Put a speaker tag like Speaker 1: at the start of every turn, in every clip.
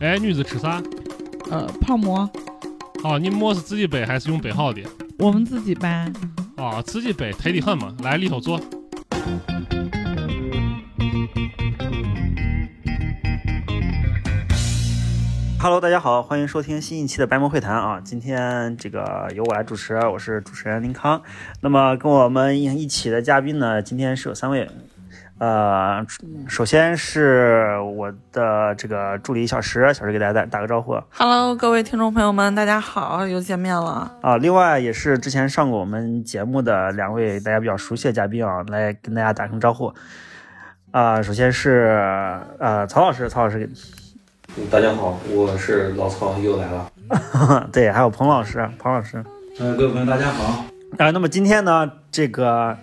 Speaker 1: 哎，女子吃啥？
Speaker 2: 呃，泡馍，
Speaker 1: 哦，你馍是自己背还是用背好的？
Speaker 2: 我们自己掰。
Speaker 1: 哦，自己背，忒的很嘛。来里头坐。
Speaker 3: Hello，大家好，欢迎收听新一期的白魔会谈啊！今天这个由我来主持，我是主持人林康。那么跟我们一起的嘉宾呢，今天是有三位。呃，首先是我的这个助理小石，小石给大家打打个招呼。
Speaker 2: Hello，各位听众朋友们，大家好，又见面了。
Speaker 3: 啊，另外也是之前上过我们节目的两位大家比较熟悉的嘉宾啊，来跟大家打声招呼。啊、首先是呃曹老师，曹老师给
Speaker 4: 嗯大家好，我是老曹，又来了。
Speaker 3: 对，还有彭老师，彭老师。
Speaker 4: 呃，各位朋友，大家好。
Speaker 3: 啊，那么今天呢，这个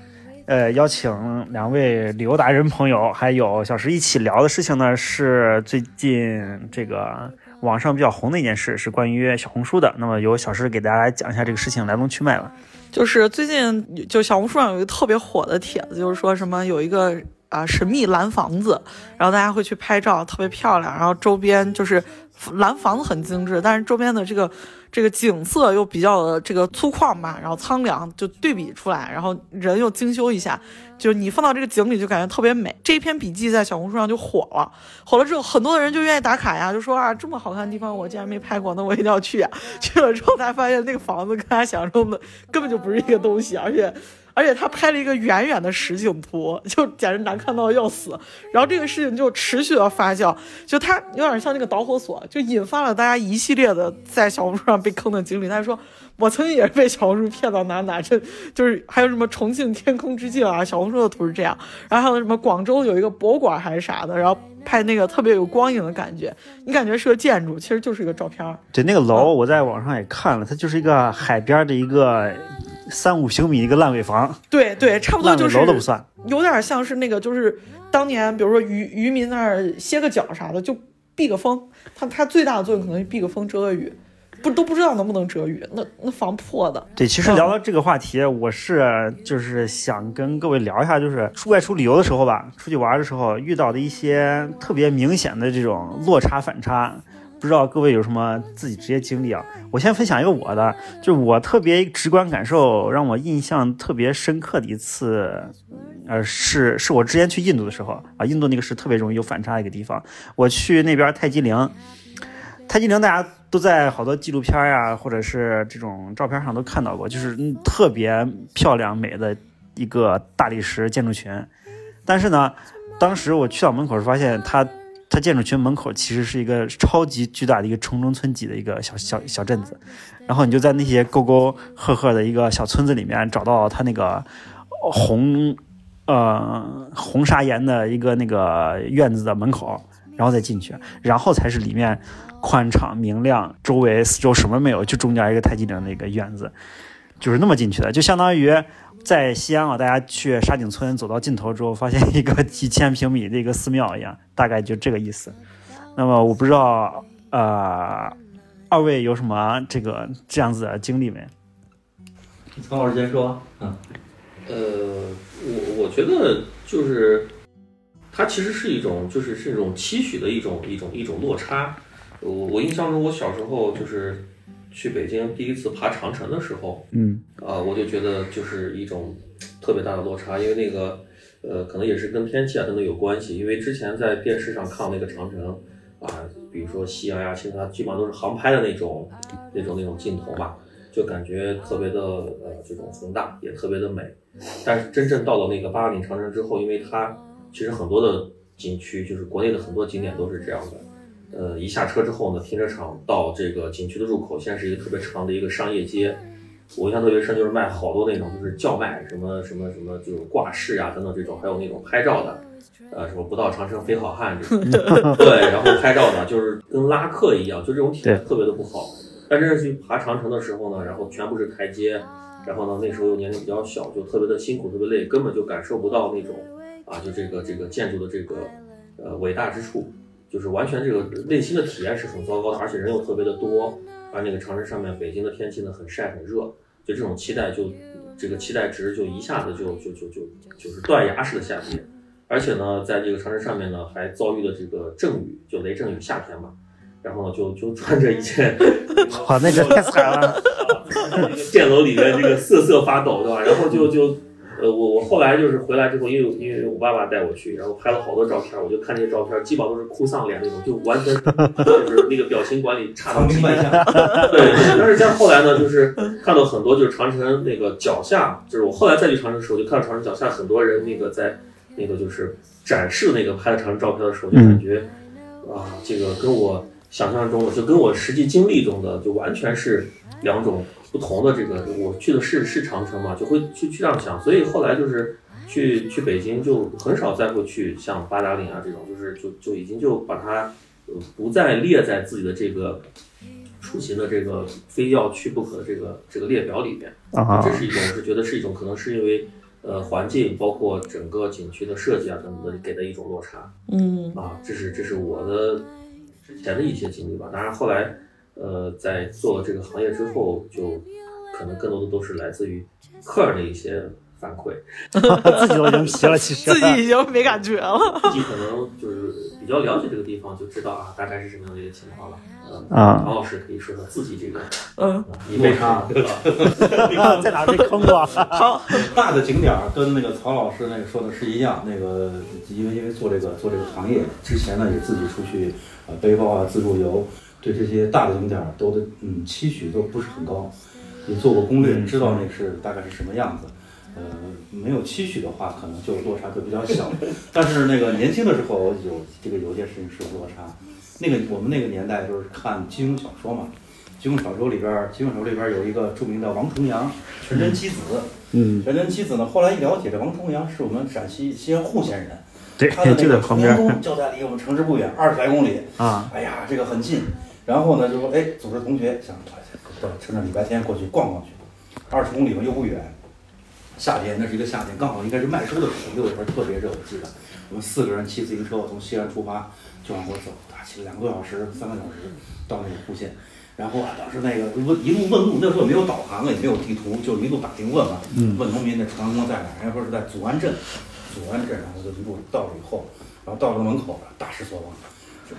Speaker 3: 呃，邀请两位旅游达人朋友，还有小石一起聊的事情呢，是最近这个网上比较红的一件事，是关于小红书的。那么由小石给大家来讲一下这个事情来龙去脉吧。
Speaker 2: 就是最近就小红书上有一个特别火的帖子，就是说什么有一个啊、神秘蓝房子，然后大家会去拍照，特别漂亮，然后周边就是蓝房子很精致，但是周边的这个这个景色又比较的这个粗犷吧，然后苍凉，就对比出来，然后人又精修一下，就你放到这个景里就感觉特别美。这一篇笔记在小红书上就火了，火了之后，很多的人就愿意打卡呀，就说啊，这么好看的地方我竟然没拍过，那我一定要去呀。去了之后，才发现那个房子跟他想象中的 根本就不是一个东西，而且。而且他拍了一个远远的实景图，就简直难看到要死。然后这个事情就持续的发酵，就他有点像那个导火索，就引发了大家一系列的在小红书上被坑的经历。他说，我曾经也是被小红书骗到哪哪，这就是还有什么重庆天空之镜啊，小红书的图是这样，然后还有什么广州有一个博物馆还是啥的，然后拍那个特别有光影的感觉，你感觉是个建筑，其实就是一个照片。
Speaker 3: 对，那个楼我在网上也看了，它就是一个海边的一个三五平米一个烂尾房，
Speaker 2: 对对，差不多就是
Speaker 3: 楼都不算。
Speaker 2: 有点像是那个，就是当年比如说渔渔民那儿歇个脚啥的，就避个风。它它最大的作用可能是避个风遮个雨，不都不知道能不能遮雨。那那房破的，
Speaker 3: 对，其实聊到这个话题，我是就是想跟各位聊一下，就是出外出旅游的时候吧，出去玩的时候遇到的一些特别明显的这种落差反差。不知道各位有什么自己职业经历啊？我先分享一个我的，就是我特别直观感受，让我印象特别深刻的一次，呃，是是我之前去印度的时候啊，印度那个是特别容易有反差的一个地方。我去那边泰姬陵，泰姬陵大家都在好多纪录片呀、或者是这种照片上都看到过，就是特别漂亮美的一个大理石建筑群。但是呢，当时我去到门口时发现它。它建筑群门口其实是一个超级巨大的一个城中村级的一个小小小镇子，然后你就在那些沟沟壑壑的一个小村子里面找到它那个红呃红砂岩的一个那个院子的门口，然后再进去，然后才是里面宽敞明亮，周围四周什么没有，就中间一个太极岭的一个院子，就是那么进去的，就相当于在西安啊，大家去沙井村走到尽头之后，发现一个几千平米的一个寺庙一样，大概就这个意思。那么我不知道呃，二位有什么这个这样子的经历没？
Speaker 4: 曹老师先说。嗯。呃，我我觉得就是，它其实是一种就是是一种期许的一种一种一种落差。我我印象中，我小时候就是去北京第一次爬长城的时候，
Speaker 3: 嗯
Speaker 4: 啊，我就觉得就是一种特别大的落差，因为那个呃，可能也是跟天气啊等等有关系。因为之前在电视上看那个长城啊，比如说夕阳呀、青岛，基本上都是航拍的那种那种那种镜头吧，就感觉特别的呃这种宏大，也特别的美。但是真正到了那个八达岭长城之后，因为它其实很多的景区，就是国内的很多景点都是这样的。呃，一下车之后呢，停车场到这个景区的入口，现在是一个特别长的一个商业街。我印象特别深，就是卖好多那种就是叫卖什么什么什么，就是挂饰啊等等这种，还有那种拍照的，呃，什么不到长城非好汉这种，对，然后拍照的，就是跟拉客一样，就这种体验特别的不好。但真正去爬长城的时候呢，然后全部是台阶，然后呢那时候又年龄比较小，就特别的辛苦，特别累，根本就感受不到那种啊，就这个这个建筑的这个呃伟大之处。就是完全这个内心的体验是很糟糕的，而且人又特别的多，而那个长城上面北京的天气呢很晒很热，就这种期待就这个期待值就一下子就就就就就是断崖式的下跌，而且呢，在这个长城上面呢还遭遇了这个阵雨，就雷阵雨，夏天嘛，然后呢就就穿着一件，
Speaker 3: 哇，那个太惨了。
Speaker 4: 那个箭楼里面这个瑟瑟发抖，对吧？然后就就。呃，我我后来就是回来之后，因为因为我爸爸带我去，然后拍了好多照片，我就看那些照片，基本上都是哭丧脸那种，就完全就是那个表情管理差到极点。对，但是像后来呢，就是看到很多就是长城那个脚下，就是我后来再去长城的时候，就看到长城脚下很多人那个在那个就是展示那个拍的长城照片的时候，就感觉啊，这个跟我想象中的，就跟我实际经历中的，就完全是两种。不同的这个，我去的是是长城嘛，就会去去这样想，所以后来就是去去北京就很少再会去像八达岭啊这种，就是就就已经就把它呃不再列在自己的这个出行的这个非要去不可的这个这个列表里面。
Speaker 3: 啊，
Speaker 4: 这是一种是觉得是一种可能是因为呃环境包括整个景区的设计啊等等的给的一种落差，
Speaker 2: 嗯。
Speaker 4: 啊，这是这是我的之前的一些经历吧，当然后来。呃，在做这个行业之后，就可能更多的都是来自于客人的一些反馈，
Speaker 3: 自己都已经皮了，其实
Speaker 2: 自己已经没感觉了。
Speaker 4: 自己可能就是比较了解这个地方，就知道啊，大概是什么样的一个情况了。嗯，
Speaker 3: 啊，
Speaker 4: 王老师可以说说自己这个，
Speaker 2: 嗯，
Speaker 4: 你为啥？
Speaker 3: 你看 在哪被坑过？
Speaker 2: 好，
Speaker 5: 大的景点儿跟那个曹老师那个说的是一样。那个因为因为做这个做这个行业之前呢，也自己出去呃背包啊自助游。对这些大的景点儿都的嗯期许都不是很高，你做过攻略，知道那是大概是什么样子。呃，没有期许的话，可能就落差就比较小。但是那个年轻的时候有这个有件事情是落差。那个我们那个年代就是看金庸小说嘛，金庸小说里边儿，金庸小说里边儿有一个著名的王重阳，全真七子。
Speaker 3: 嗯，
Speaker 5: 全真七子呢，后来一了解，这王重阳是我们陕西西安户县人，
Speaker 3: 对，
Speaker 5: 他的那个
Speaker 3: 旁边
Speaker 5: 就在离我们城市不远，二十来公里。
Speaker 3: 啊，
Speaker 5: 哎呀，这个很近。然后呢，就说哎，组织同学想到趁着礼拜天过去逛逛去，二十公里嘛又不远。夏天那是一个夏天，刚好应该是麦收的时候，六月份特别热，我记得。我们四个人骑自行车从西安出发，就往过走，啊，骑了两个多小时，三个小时到那个户县。然后啊，当时那个问一路问路，那时候也没有导航啊，也没有地图，就一路打听问嘛。问农民那长安宫在哪？人家说是在祖安镇。祖安镇，然后就一路到了以后，然后到了门口，大失所望。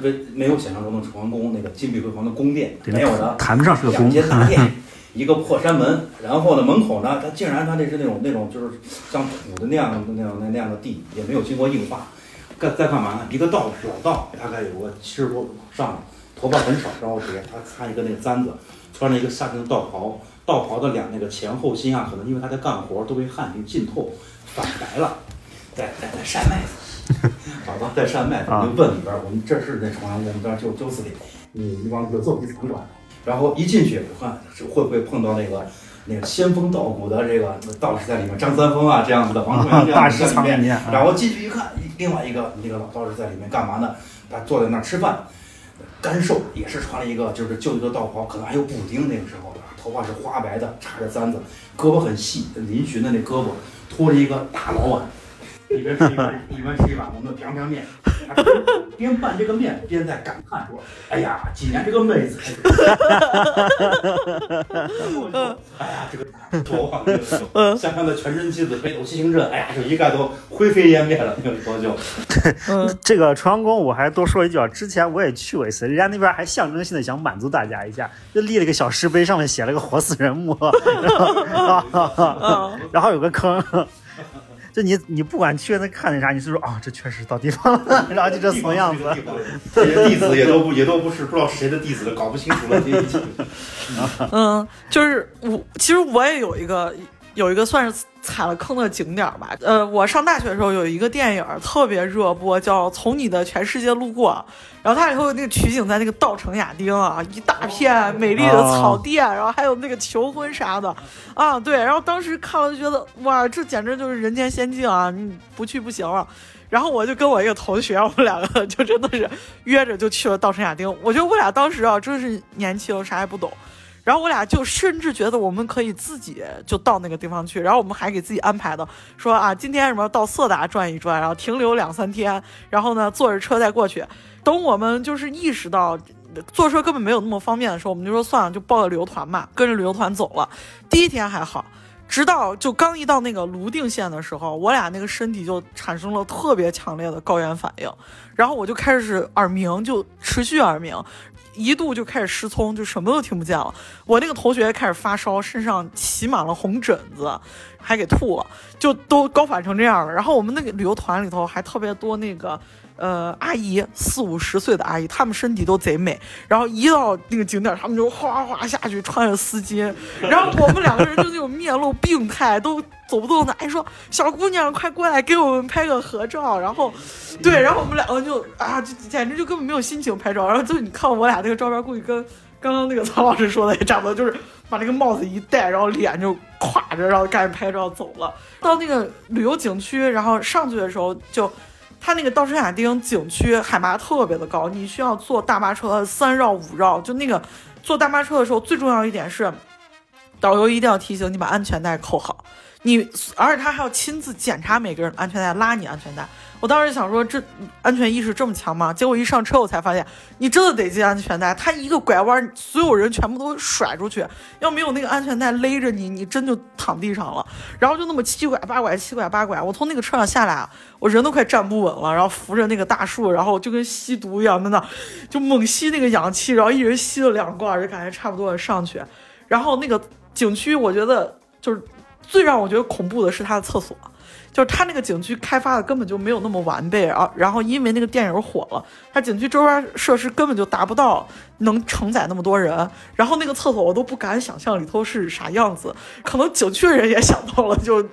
Speaker 5: 没没有想象中的崇安宫那个金碧辉煌的宫殿，没有的，
Speaker 3: 谈不上是个
Speaker 5: 宫。两间大殿，一个破山门，然后呢，门口呢，它竟然它那是那种那种就是像土的那样的那样那那样的地，也没有经过硬化。干在干嘛呢？一个道士，老道，大概有个七十多上，头发很少，然后给他插一个那个簪子，穿着一个夏天的道袍，道袍的两那个前后心啊，可能因为他在干活都被汗给浸透，反白了，在在在晒麦子。找到在山脉，就问里边，我们这是那崇阳宫，这就就是里，你你往里头走几层转，然后一进去，我看会不会碰到那个那个仙风道骨的这个道士在里面，张三丰啊这样子的王重阳这样子在里面，然后进去一看，另外一个那个老道士在里面干嘛呢？他坐在那儿吃饭，干瘦，也是穿了一个就是旧旧的道袍，可能还有补丁，那个时候头发是花白的，插着簪子，胳膊很细，嶙峋的那胳膊，拖着一个大老碗。一边吃一碗，一边吃一碗我们的平平面，边拌这个面边在感叹说：“哎呀，今年这个妹子，哎呀，这个多好，香港的全真妻子北斗七星阵，哎呀，就一概都灰飞烟灭了。那个多久？
Speaker 3: 这个朝阳宫我还多说一句啊，之前我也去过一次，人家那边还象征性的想满足大家一下，就立了个小石碑，上面写了个活死人墓，然后有个坑。就你，你不管去那看那啥，你是说啊，这确实到地方了，然后就这怂样子。
Speaker 5: 这些弟子也都不也都不是不知道谁的弟子，搞不清楚了。
Speaker 2: 嗯，就是我其实我也有一个有一个算是踩了坑的景点吧。呃，我上大学的时候有一个电影特别热播，叫《从你的全世界路过》。然后它以后那个取景在那个稻城亚丁啊，一大片美丽的草地，然后还有那个求婚啥的，啊对，然后当时看了就觉得哇，这简直就是人间仙境啊，你不去不行了。然后我就跟我一个同学，我们两个就真的是约着就去了稻城亚丁。我觉得我俩当时啊，真是年轻，啥也不懂。然后我俩就甚至觉得我们可以自己就到那个地方去，然后我们还给自己安排的说啊，今天什么到色达转一转，然后停留两三天，然后呢坐着车再过去。等我们就是意识到坐车根本没有那么方便的时候，我们就说算了，就报个旅游团吧，跟着旅游团走了。第一天还好，直到就刚一到那个泸定县的时候，我俩那个身体就产生了特别强烈的高原反应，然后我就开始耳鸣，就持续耳鸣。一度就开始失聪，就什么都听不见了。我那个同学开始发烧，身上起满了红疹子，还给吐了，就都高反成这样了。然后我们那个旅游团里头还特别多那个。呃，阿姨四五十岁的阿姨，她们身体都贼美，然后一到那个景点，她们就哗哗下去穿着丝巾，然后我们两个人就那种面露病态，都走不动的，哎说小姑娘快过来给我们拍个合照，然后，对，然后我们两个就啊，就简直就根本没有心情拍照，然后就你看我俩那个照片，估计跟刚刚那个曹老师说的也差不多，就是把那个帽子一戴，然后脸就垮着，然后赶紧拍照走了。到那个旅游景区，然后上去的时候就。它那个稻城亚丁景区海拔特别的高，你需要坐大巴车三绕五绕。就那个坐大巴车的时候，最重要一点是，导游一定要提醒你把安全带扣好。你而且他还要亲自检查每个人安全带，拉你安全带。我当时想说，这安全意识这么强吗？结果一上车，我才发现，你真的得系安全带。他一个拐弯，所有人全部都甩出去，要没有那个安全带勒着你，你真就躺地上了。然后就那么七拐八拐，七拐八拐，我从那个车上下来，我人都快站不稳了，然后扶着那个大树，然后就跟吸毒一样，在那就猛吸那个氧气，然后一人吸了两罐，就感觉差不多上去。然后那个景区，我觉得就是最让我觉得恐怖的是它的厕所。就是它那个景区开发的根本就没有那么完备啊，然后因为那个电影火了，它景区周边设施根本就达不到能承载那么多人，然后那个厕所我都不敢想象里头是啥样子，可能景区的人也想到了，就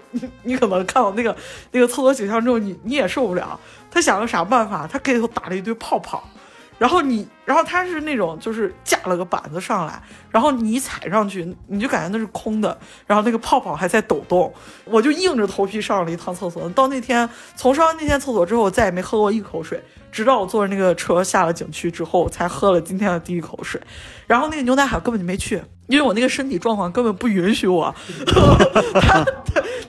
Speaker 2: 你可能看到那个那个厕所景象之后，你你也受不了。他想了啥办法？他给里头打了一堆泡泡。然后你，然后它是那种就是架了个板子上来，然后你踩上去，你就感觉那是空的，然后那个泡泡还在抖动，我就硬着头皮上了一趟厕所。到那天从上完那天厕所之后，我再也没喝过一口水，直到我坐着那个车下了景区之后，才喝了今天的第一口水。然后那个牛奶海根本就没去。因为我那个身体状况根本不允许我，他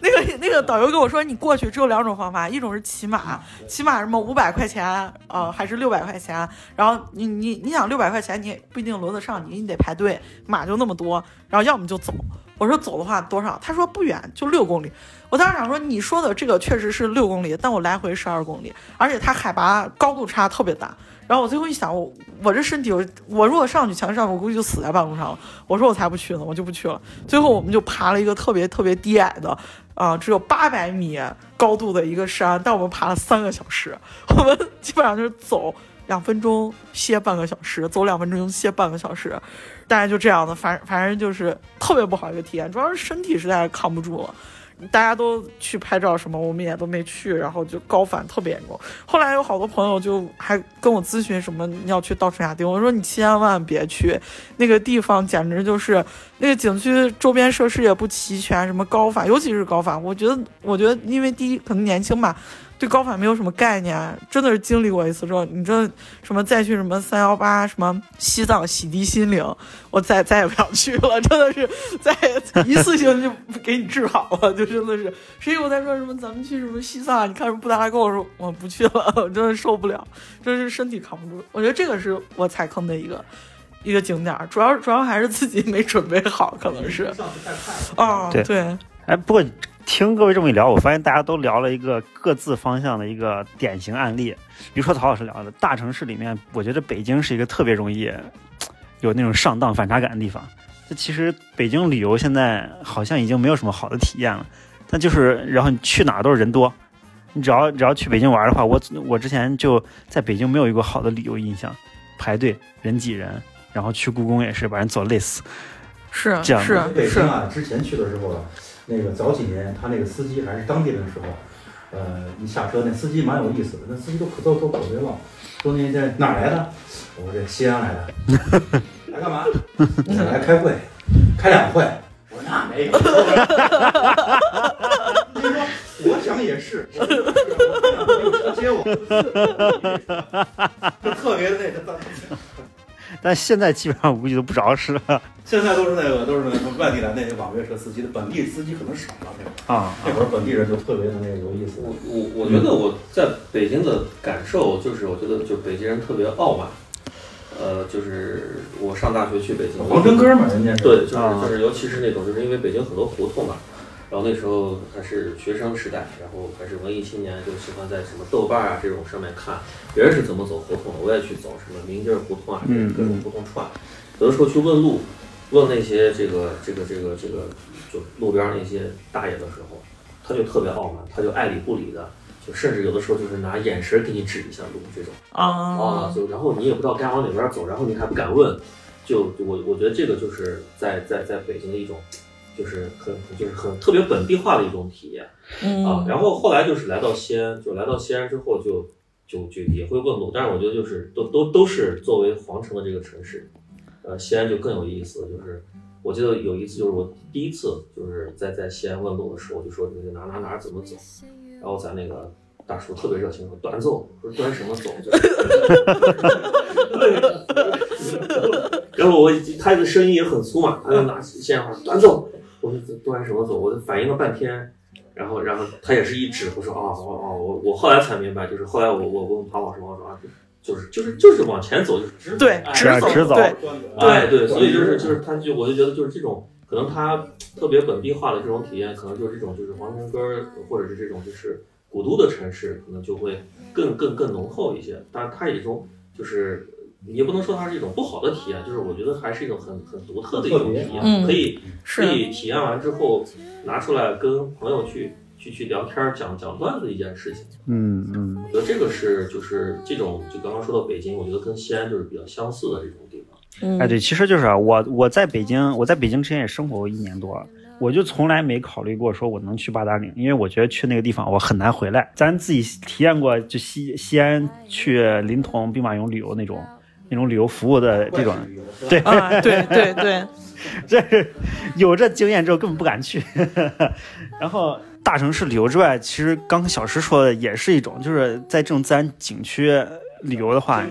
Speaker 2: 那个那个导游跟我说，你过去只有两种方法，一种是骑马，骑马什么五百块钱啊，还是六百块钱？然后你你你你想六百块钱，你也不一定轮得上你，你得排队，马就那么多。然后要么就走。我说走的话多少？他说不远，就六公里。我当时想说，你说的这个确实是六公里，但我来回十二公里，而且它海拔高度差特别大。然后我最后一想，我我这身体，我我如果上去强上，我估计就死在半路上了。我说我才不去呢，我就不去了。最后我们就爬了一个特别特别低矮的，啊，只有八百米高度的一个山，但我们爬了三个小时。我们基本上就是走两分钟歇半个小时，走两分钟歇半个小时，大概就这样的。反反正就是特别不好一个体验，主要是身体实在是扛不住了。大家都去拍照什么，我们也都没去，然后就高反特别严重。后来有好多朋友就还跟我咨询什么要去稻城亚丁，我说你千万别去，那个地方简直就是那个景区周边设施也不齐全，什么高反，尤其是高反，我觉得我觉得因为第一可能年轻吧。对高反没有什么概念，真的是经历过一次之后，你这什么再去什么三幺八什么西藏洗涤心灵，我再再也不想去了，真的是再一次性就给你治好了，就真的是。谁我在说什么咱们去什么西藏？你看什么布达拉宫，我说我不去了，我真的受不了，真是身体扛不住。我觉得这个是我踩坑的一个一个景点，主要主要还是自己没准备好，可能是。啊，对。
Speaker 3: 哎，不过。听各位这么一聊，我发现大家都聊了一个各自方向的一个典型案例。比如说曹老师聊的大城市里面，我觉得北京是一个特别容易有那种上当反差感的地方。这其实北京旅游现在好像已经没有什么好的体验了。但就是然后你去哪都是人多，你只要只要去北京玩的话，我我之前就在北京没有一个好的旅游印象，排队人挤人，然后去故宫也是把人走累死。
Speaker 2: 是
Speaker 3: 这样
Speaker 2: 是
Speaker 5: 北京啊，之前去的时候。那个早几年，他那个司机还是当地人的时候，呃，一下车那司机蛮有意思的，那司机都可都都口别忘，说你这哪来的？我说这西安来的。来干嘛？想来开会，开两会。我说那没有。你说，我想也是。接我。就特别的那个。
Speaker 3: 但现在基本上我估计都不着实了。
Speaker 5: 现在都是那个都是那个外地来那些网约车司机的，本地司机可能少了那会儿啊。那会儿本地人就特别的那个有意思。
Speaker 4: 我我我觉得我在北京的感受就是，我觉得就北京人特别傲慢。呃，就是我上大学去北京，
Speaker 5: 黄城哥嘛，人家
Speaker 4: 对，就是就是，尤其是那种，就是因为北京很多胡同嘛，然后那时候还是学生时代，然后还是文艺青年，就喜欢在什么豆瓣啊这种上面看别人是怎么走胡同的，我也去走什么明镜胡同啊，
Speaker 3: 嗯
Speaker 4: 各种胡同串。有的时候去问路，问那些这个这个这个这个就路边那些大爷的时候，他就特别傲慢，他就爱理不理的，就甚至有的时候就是拿眼神给你指一下路这种。啊，
Speaker 2: 啊，
Speaker 4: 就然后你也不知道该往哪边走，然后你还不敢问，就就我我觉得这个就是在在在北京的一种，就是很就是很特别本地化的一种体验啊。
Speaker 2: 嗯
Speaker 4: 然后后来就是来到西安，就来到西安之后就就就也会问路，但是我觉得就是都都都是作为皇城的这个城市，呃，西安就更有意思，就是。我记得有一次，就是我第一次就是在在西安问路的时候，我就说那个哪哪哪怎么走，然后咱那个大叔特别热情说短走，说短什么走？然后我他的声音也很粗嘛，他就拿起线话短走，我说短什么走？我就反应了半天，然后然后他也是一指，我说哦哦哦，我我后来才明白，就是后来我我问庞老师，我说啊，就是就是就是往前走，就是直走
Speaker 2: 对走
Speaker 3: 直走
Speaker 2: 对
Speaker 4: 哎，对，所以就是就是他就我就觉得就是这种可能他特别本地化的这种体验，可能就是这种就是皇城根儿或者是这种就是古都的城市，可能就会更更更浓厚一些。当然，它也一种就是也不能说它是一种不好的体验，就是我觉得还是一种很很独特的一种体验，
Speaker 2: 嗯
Speaker 4: 可以
Speaker 2: 是
Speaker 4: 可以体验完之后拿出来跟朋友去去去聊天讲讲段子的一件事情。
Speaker 3: 嗯嗯，
Speaker 4: 我觉得这个是就是这种就刚刚说到北京，我觉得跟西安就是比较相似的这种地方。
Speaker 2: 嗯
Speaker 3: 哎，对，其实就是啊我我在北京，我在北京之前也生活过一年多，我就从来没考虑过说我能去八达岭，因为我觉得去那个地方我很难回来。咱自己体验过，就西西安去临潼兵马俑旅游那种那种旅游服务的这种，对，
Speaker 2: 啊，对对对，
Speaker 3: 这是有这经验之后根本不敢去。然后大城市旅游之外，其实刚刚小石说的也是一种，就是在这种自然景区旅游的话，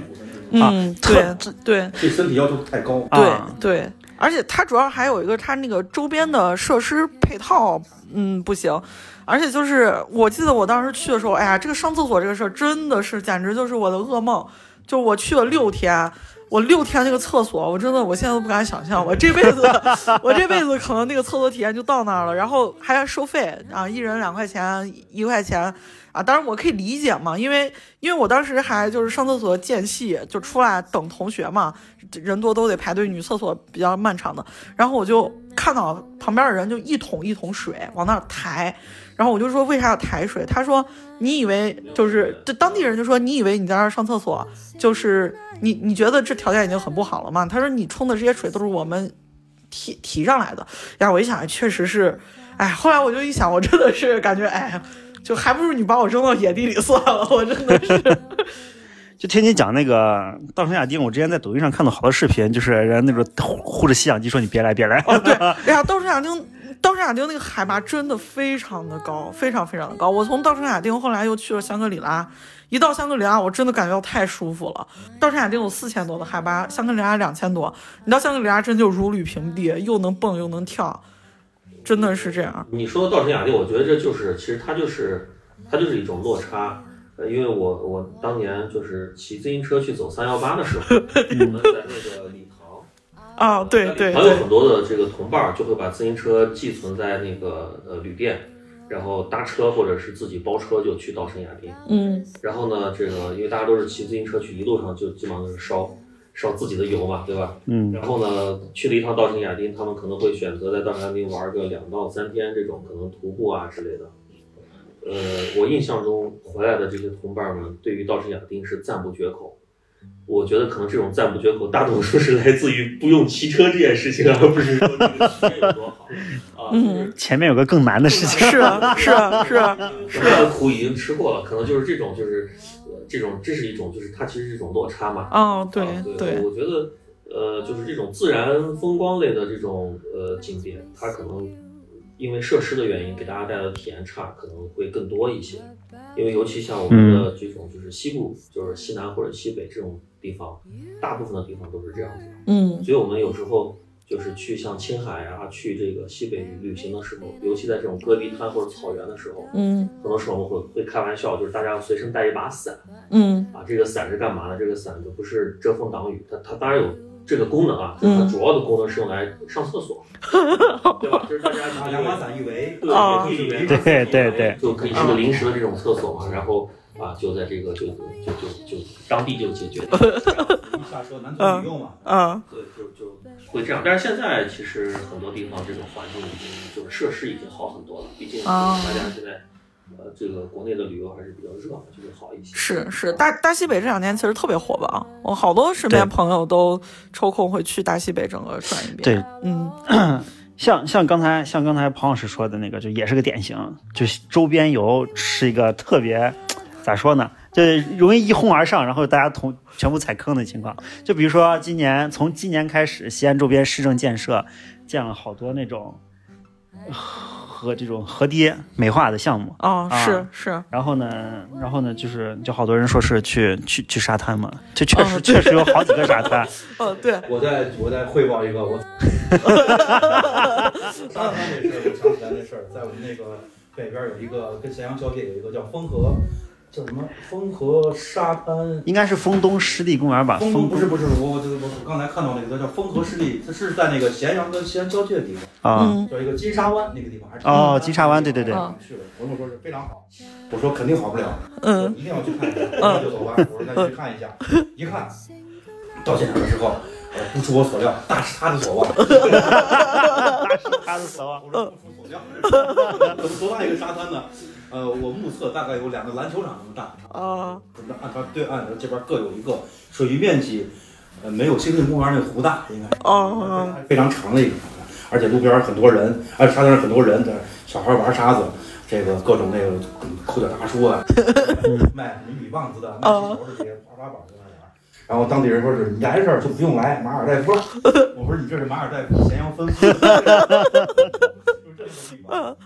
Speaker 2: 嗯，对对
Speaker 5: 对身体要求太高。
Speaker 2: 对
Speaker 3: 啊
Speaker 2: 对，而且它主要还有一个，它那个周边的设施配套，嗯，不行。而且就是，我记得我当时去的时候，哎呀，这个上厕所这个事儿真的是，简直就是我的噩梦。就我去了六天，我六天那个厕所，我真的我现在都不敢想象，我这辈子，我这辈子可能那个厕所体验就到那儿了，然后还要收费啊，一人两块钱，一块钱啊。当然我可以理解嘛，因为因为我当时还就是上厕所间隙就出来等同学嘛，人多都得排队，女厕所比较漫长的，然后我就看到旁边的人就一桶一桶水往那儿抬。然后我就说为啥要抬水？他说你以为就是这当地人就说你以为你在那儿上厕所就是你你觉得这条件已经很不好了吗？他说你冲的这些水都是我们提提上来的。然后我一想，确实是，哎，后来我就一想，我真的是感觉，哎，就还不如你把我扔到野地里算了，我真的是。
Speaker 3: 就听你讲那个稻城亚丁，我之前在抖音上看到好多视频，就是人家那种护护着吸氧机说你别来别来。
Speaker 2: 哦，对，哎呀，稻城亚丁，稻城亚丁那个海拔真的非常的高，非常非常的高。我从稻城亚丁后来又去了香格里拉，一到香格里拉，我真的感觉到太舒服了。稻城亚丁有四千多的海拔，香格里拉两千多，你到香格里拉真就如履平地，又能蹦又能跳，真的是这样。
Speaker 4: 你说的稻城亚丁，我觉得这就是其实它就是它就是一种落差。呃，因为我我当年就是骑自行车去走三幺八的时候，我们在那个礼堂。
Speaker 2: 啊，对对
Speaker 4: 还有，很多的这个同伴就会把自行车寄存在那个呃旅店，然后搭车或者是自己包车就去稻城亚丁。
Speaker 2: 嗯
Speaker 4: 然后呢，这个因为大家都是骑自行车去，一路上就基本上都是烧烧自己的油嘛，对吧？
Speaker 3: 嗯
Speaker 4: 然后呢，去了一趟稻城亚丁，他们可能会选择在稻城亚丁玩个两到三天，这种可能徒步啊之类的。呃，我印象中回来的这些同伴们，对于稻城亚丁是赞不绝口。我觉得可能这种赞不绝口，大多数是来自于不用骑车这件事情，而不是说这个体验有多好啊。
Speaker 2: 嗯
Speaker 3: 前面有个更难的事情。
Speaker 2: 是啊是啊是啊，
Speaker 4: 是他的苦已经吃过了，可能就是这种，就是呃，这种，这是一种，就是它其实是一种落差嘛。
Speaker 2: 哦对
Speaker 4: 啊对
Speaker 2: 对，
Speaker 4: 我觉得呃，就是这种自然风光类的这种呃景点，它可能因为设施的原因，给大家带来的体验差可能会更多一些。因为尤其像我们的这种就是西部，就是西南或者西北这种地方，大部分的地方都是这样子的。
Speaker 2: 嗯
Speaker 4: 所以我们有时候就是去像青海啊，去这个西北旅行的时候，尤其在这种戈壁滩或者草原的时候，
Speaker 2: 嗯
Speaker 4: 很多时候我们会会开玩笑，就是大家要随身带一把伞
Speaker 2: 嗯
Speaker 4: 啊。这个伞是干嘛的？这个伞就不是遮风挡雨，它它当然有这个功能啊，就是它
Speaker 2: 嗯
Speaker 4: 主要的功能是用来上厕所，对吧？就是大家
Speaker 5: 拿两把伞一围，
Speaker 4: 对，
Speaker 3: 对对对
Speaker 4: 就可以是个临时的这种厕所嘛，然后啊，就在这个就就就就当地就解决掉，
Speaker 5: 一下车男左女右嘛，
Speaker 2: 嗯
Speaker 4: 对，就就会这样。但是现在其实很多地方这种环境已经就是设施已经好很多了，毕竟
Speaker 2: 啊
Speaker 4: 大家现在呃这个国内的旅游还是比较热嘛，就会好一些。
Speaker 2: 是是，大大西北这两年其实特别火爆，我好多身边朋友都抽空会去大西北整个转一遍。
Speaker 3: 对，
Speaker 2: 嗯
Speaker 3: 像像刚才像刚才庞老师说的那个，就也是个典型，就是周边游是一个特别咋说呢，就容易一哄而上，然后大家同全部踩坑的情况。就比如说今年从今年开始，西安周边市政建设建了好多那种河这种河堤美化的项目。
Speaker 2: 哦，
Speaker 3: 啊
Speaker 2: 是是，
Speaker 3: 然后呢，然后呢，就是就好多人说是去去去沙滩嘛，就确实、
Speaker 2: 哦
Speaker 3: 确实有好几个沙滩。
Speaker 2: 哦对，
Speaker 5: 我再我再汇报一个我 沙滩这事儿，我想起来这事儿，在我们那个北边有一个跟咸阳交界有一个叫丰河，叫什么丰和沙滩。
Speaker 3: 应该是丰东湿地公园吧？
Speaker 5: 丰
Speaker 3: 丰
Speaker 5: 东不是不是，我我我我刚才看到那个叫丰和湿地，它是在那个咸阳跟西安交界的地方，
Speaker 3: 啊，
Speaker 2: 嗯
Speaker 5: 叫一个金沙湾那个地方，还是
Speaker 3: 哦金沙湾对对对
Speaker 5: 我去了，我跟我说是非常好，我说肯定好不了，
Speaker 2: 嗯
Speaker 5: 一定要去看一下，那就走吧，我说那去看一下，一看到现场的时候，呃，不出我所料，大是 他的所望，
Speaker 3: 他的所望
Speaker 5: 我说不出所料，怎么多大一个沙滩呢？呃，我目测大概有两个篮球场那么大，
Speaker 2: 啊
Speaker 5: 按它对岸的这边各有一个，水域面积，呃，没有星星公园那湖大，应该是
Speaker 2: 哦
Speaker 5: 非常长的一个沙滩，而且路边很多人，而且沙滩上很多人，在小孩玩沙子，这个各种那个抠脚大叔啊，卖米米棒子的，卖气球的这些滑滑板在那玩。然后当地人说是你来这儿就不用来马尔代夫了，我说你这是马尔代夫咸阳分司，就是这个地方。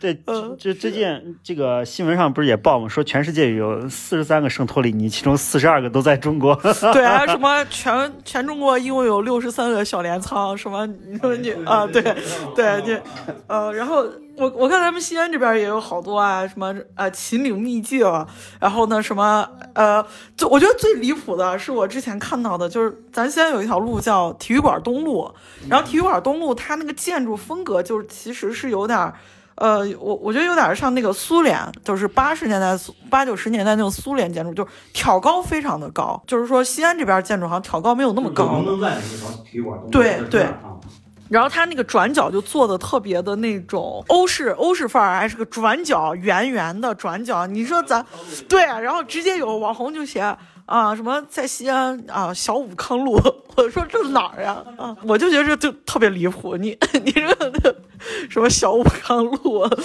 Speaker 3: 对，
Speaker 2: 嗯
Speaker 3: 就最近这个新闻上不是也报吗？说全世界有四十三个圣托里尼，其中四十二个都在中国。
Speaker 2: 对，还有什么全全中国一共有六十三个小镰仓，什么你说你啊，对对对，呃，然后我我看咱们西安这边也有好多啊，什么呃秦岭秘境，然后呢什么呃，就我觉得最离谱的是我之前看到的，就是咱西安有一条路叫体育馆东路，然后体育馆东路它那个建筑风格就是其实是有点儿。呃，我我觉得有点像那个苏联，就是八十年代、八九十年代那种苏联建筑，就是挑高非常的高。就是说西安这边建筑好像挑高没有那么高对对
Speaker 5: 啊，
Speaker 2: 然后它那个转角就做的特别的那种欧式欧式范儿，还是个转角圆圆的转角。你说咱对啊，然后直接有网红就写啊什么在西安啊小武康路，我说这哪儿呀？啊，我就觉得这就特别离谱。你 你这个什么小武康路啊？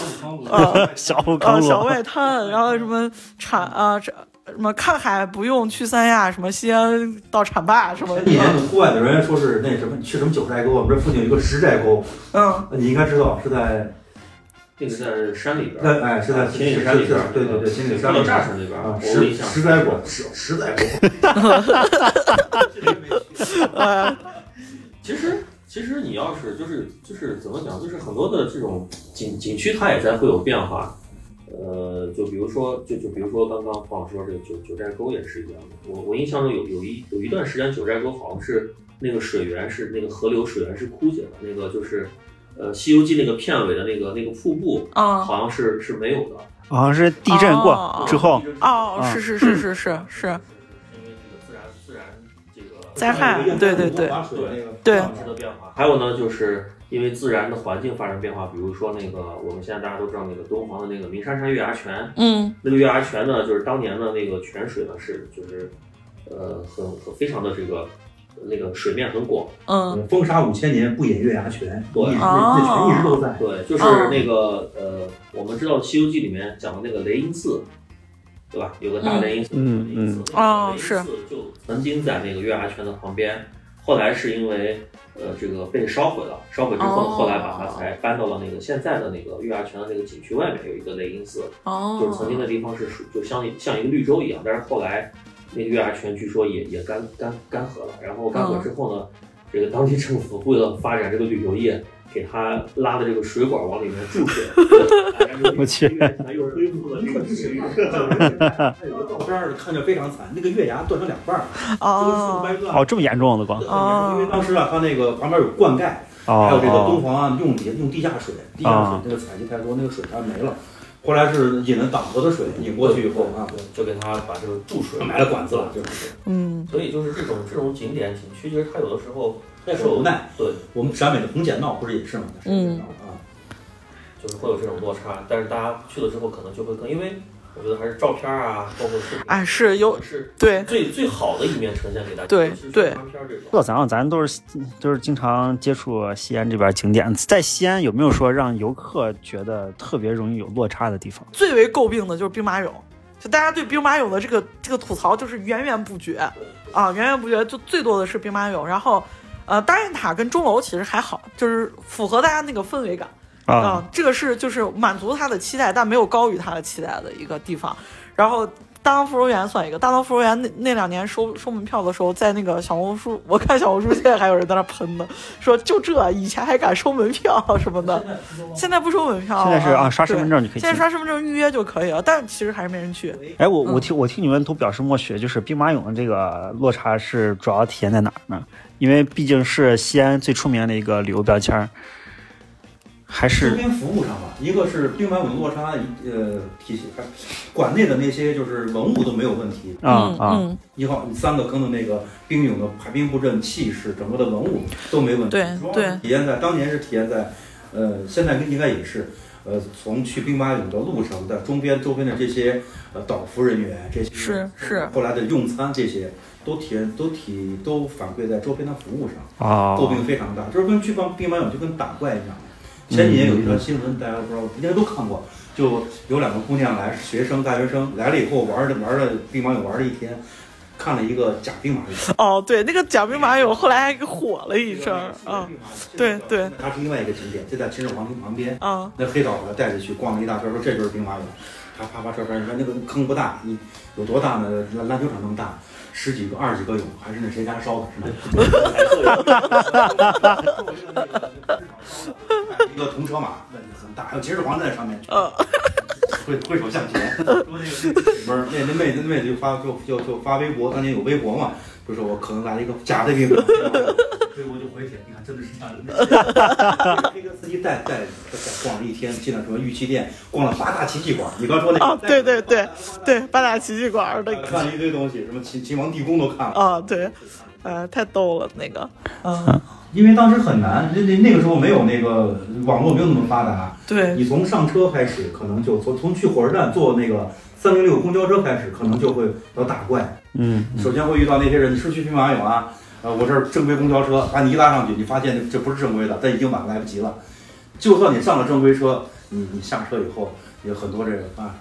Speaker 3: 小武
Speaker 2: 啊，
Speaker 3: 康路，
Speaker 2: 小外滩，然后什么产啊，这什么看海不用去三亚，什么西安到浐灞什么
Speaker 5: 一年
Speaker 2: 的，
Speaker 5: 有户外的人说是那什么，你去什么九寨沟？我们这附近有一个十寨沟，
Speaker 2: 嗯，
Speaker 5: 你应该知道是在
Speaker 4: 那个在山里边
Speaker 5: 哎是在
Speaker 4: 秦岭山里边儿，
Speaker 5: 对对对，秦岭山
Speaker 4: 到
Speaker 5: 里边
Speaker 4: 栅山那边儿，
Speaker 5: 啊。十十寨沟，十十寨沟。
Speaker 2: 呃，
Speaker 4: 其实其实你要是就是就是怎么讲，就是很多的这种景景区它也在会有变化。呃，就比如说，就就比如说刚刚黄老师说这个九九寨沟也是一样的。我我印象中有有一有一段时间九寨沟好像是那个水源是那个河流水源是枯竭的，那个就是呃《西游记》那个片尾的那个那个瀑布
Speaker 2: 啊，
Speaker 4: 好像是是没有的。
Speaker 3: 好像是地震过
Speaker 2: 哦
Speaker 3: 之后，
Speaker 2: 哦，
Speaker 3: 啊
Speaker 2: 是是是是是是，灾害对对对对
Speaker 4: 导致的变化。还有呢，就是因为自然的环境发生变化，比如说那个我们现在大家都知道那个敦煌的那个鸣沙山月牙泉，
Speaker 2: 嗯
Speaker 4: 那个月牙泉呢，就是当年的那个泉水呢是就是呃很很非常的这个那个水面很广，
Speaker 2: 嗯
Speaker 5: 风沙五千年，不饮月牙泉，
Speaker 4: 对
Speaker 5: 那泉一直都在。
Speaker 4: 对，就是
Speaker 2: 哦
Speaker 4: 那个呃我们知道《西游记》里面讲的那个雷音寺。对吧？有个大雷音寺，
Speaker 3: 嗯
Speaker 4: 雷音寺
Speaker 3: 嗯
Speaker 2: 哦
Speaker 4: 雷音寺就曾经在那个月牙泉的旁边，后来是因为呃这个被烧毁了，烧毁之后后来把它才搬到了那个现在的那个月牙泉的那个景区外面有一个雷音寺，
Speaker 2: 哦，
Speaker 4: 就是曾经的地方是属就像像一个绿洲一样，但是后来那个月牙泉据说也也干干干涸了，然后干
Speaker 2: 嗯
Speaker 4: 涸之后呢，这个当地政府为了发展这个旅游业，给他拉的这个水管往里面注水，
Speaker 3: 我去
Speaker 4: 月泉又恢复了这
Speaker 5: 他有个照片儿看着非常惨，那个月牙断成两半儿，
Speaker 2: 哦
Speaker 3: 哦，这么严重的光
Speaker 2: 哦
Speaker 5: 因为当时啊，他那个旁边有灌溉，还有
Speaker 3: 哦
Speaker 5: 这个
Speaker 3: 敦
Speaker 5: 煌啊用地用地下水，地下
Speaker 3: 啊
Speaker 5: 水那个采集太多，那个水它没了。后来是引了党河的水引过去以后啊，
Speaker 4: 就给他把这个注水
Speaker 5: 埋了管子了，就是
Speaker 2: 嗯，
Speaker 4: 所以就是这种这种景点景区，其实它有的时候
Speaker 5: 那时候无奈。
Speaker 4: 对，
Speaker 5: 我们陕北的红剪闹不是也是吗？
Speaker 2: 嗯
Speaker 5: 啊，
Speaker 4: 就是会有这种落差，但是大家去了之后可能就会更，因为我觉得还是照片啊，包括视频，
Speaker 2: 哎，是有
Speaker 4: 是
Speaker 2: 对
Speaker 4: 最最好的一面呈现给大家。
Speaker 2: 对对
Speaker 4: 照片这种。
Speaker 3: 咱啊，咱都是都是经常接触西安这边景点，在西安有没有说让游客觉得特别容易有落差的地方？
Speaker 2: 最为诟病的就是兵马俑，就大家对兵马俑的这个这个吐槽就是源源不绝啊，源源不绝，就最多的是兵马俑，然后呃大雁塔跟钟楼其实还好，就是符合大家那个氛围感。
Speaker 3: 啊，
Speaker 2: 啊，这个是就是满足他的期待，但没有高于他的期待的一个地方。然后大唐芙蓉园算一个，大唐芙蓉园那那两年收收门票的时候，在那个小红书，我看小红书现在还有人在那喷呢，说就这以前还敢收门票什么的，现在不收门票了，
Speaker 3: 现在是啊，刷身份。证就可以。
Speaker 2: 现在刷身份证预约就可以了，但其实还是没人去。
Speaker 3: 哎，我我
Speaker 2: 嗯
Speaker 3: 听我听你们都表示默许，就是兵马俑的这个落差是主要体现在哪儿呢？因为毕竟是西安最出名的一个旅游标签儿，还是
Speaker 5: 周
Speaker 3: 是
Speaker 5: 边服务上吧，一个是兵马俑落差，呃，体系，馆内的那些就是文物都没有问题。
Speaker 2: 嗯
Speaker 3: 啊啊，
Speaker 2: 嗯，
Speaker 5: 一号三个坑的那个兵俑的排兵布阵、气势，整个的文物都没问题。
Speaker 2: 对
Speaker 5: 体现在当年是体现在，呃，现在应该也是，呃，从去兵马俑的路上的周边周边的这些呃导服人员，这些
Speaker 2: 是是
Speaker 5: 后来的用餐这些都体验都体都反馈在周边的服务上，
Speaker 3: 啊
Speaker 5: 诟病非常大，就是跟去帮兵马俑就跟打怪一样。前几年有一条新闻，大家不知道，应该都看过，就有两个姑娘来，学生大学生来了以后玩着玩着兵马俑玩了一天，看了一个假兵马俑。
Speaker 2: 哦，对，那个假兵马俑后来还给火了一阵儿啊，对对，
Speaker 5: 它是另外一个景点，就在秦始皇陵旁边。
Speaker 2: 啊，
Speaker 5: 那黑导把他带着去逛了一大圈，说这就是兵马俑。他啪啪照片，你看那个坑不大，你有多大呢？篮篮球场那么大，十几个、二十几个俑，还是那谁家烧的，是吧？一个铜车马，很大，还有秦始皇在上面，
Speaker 2: 嗯
Speaker 5: 挥挥手向前。说那个不是那那妹子那妹子就发就就就发微博，当年有微博嘛，就说我可能来了一个假的兵马俑，微博就回帖，你看真的是假的。黑车司机带带带逛了一天，进了什么玉器店，逛了八大奇迹馆。你刚说那个
Speaker 2: 啊，对对对对，八大奇迹馆的
Speaker 5: 看了一堆东西，什么秦秦王地宫都看了。
Speaker 2: 啊，对，呃，太逗了那个，嗯，
Speaker 5: 因为当时很难，那那那个时候没有那个网络没有那么发达，
Speaker 2: 对，
Speaker 5: 你从上车开始，可能就从从去火车站坐那个三零六公交车开始，可能就会要打怪。
Speaker 3: 嗯，
Speaker 5: 首先会遇到那些人，你是去兵马俑啊？呃，我这儿正规公交车，把你一拉上去，你发现这不是正规的，但已经晚来不及了。就算你上了正规车，你你下车以后，有很多这个啊，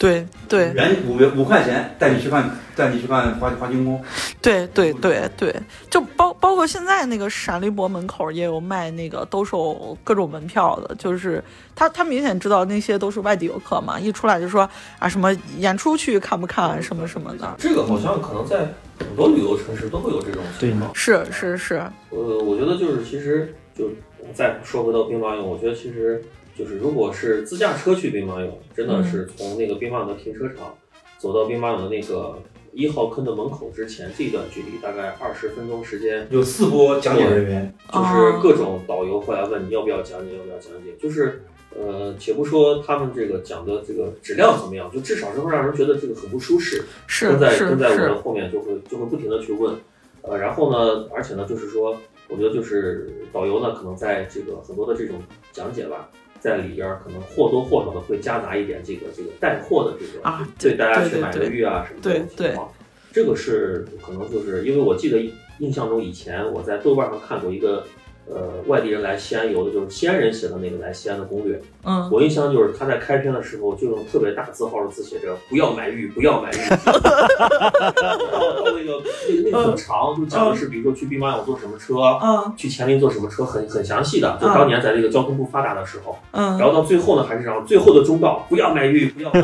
Speaker 2: 对对
Speaker 5: 人五元五块钱带你去看带你去看华华清宫，
Speaker 2: 对对对对，就包包括现在那个陕历博门口也有卖那个兜售各种门票的，就是他他明显知道那些都是外地游客嘛，一出来就说啊什么演出去看不看什么什么的，
Speaker 4: 这个好像可能在很多旅游城市都会有这种情况。
Speaker 2: 是是是，
Speaker 4: 呃，我觉得就是其实就再说回到兵马俑，我觉得其实就是如果是自驾车去兵马俑，真的是从那个兵马俑的停车场走到兵马俑的那个一号坑的门口之前这一段距离，大概二十分钟时间，
Speaker 5: 有四波讲解人员，
Speaker 4: 就是各种导游会来问你要不要讲解，要不要讲解，就是。呃，且不说他们这个讲的这个质量怎么样，就至少是会让人觉得这个很不舒适。
Speaker 2: 是
Speaker 4: 跟在跟在我的，后面就会就会不停的去问，呃，然后呢，而且呢，就是说，我觉得就是导游呢，可能在这个很多的这种讲解吧，在里边儿可能或多或少的会夹杂一点这个这个带货的这个
Speaker 2: 啊
Speaker 4: 对大家去买个玉啊什么情况，这个是可能就是因为我记得印象中以前我在豆瓣上看过一个。呃，外地人来西安游的，就是西安人写的那个来西安的攻略。
Speaker 2: 嗯，
Speaker 4: 我印象就是他在开篇的时候就用特别大字号的字写着“不要买玉，不要买玉”，然后那个那那个很长，就讲的是比如说去兵马俑坐什么车，
Speaker 2: 嗯
Speaker 4: 去乾陵坐什么车，很很详细的。就当年在这个交通不发达的时候，
Speaker 2: 嗯
Speaker 4: 然后到最后呢，还是让最后的忠告，不要买玉，不要买玉。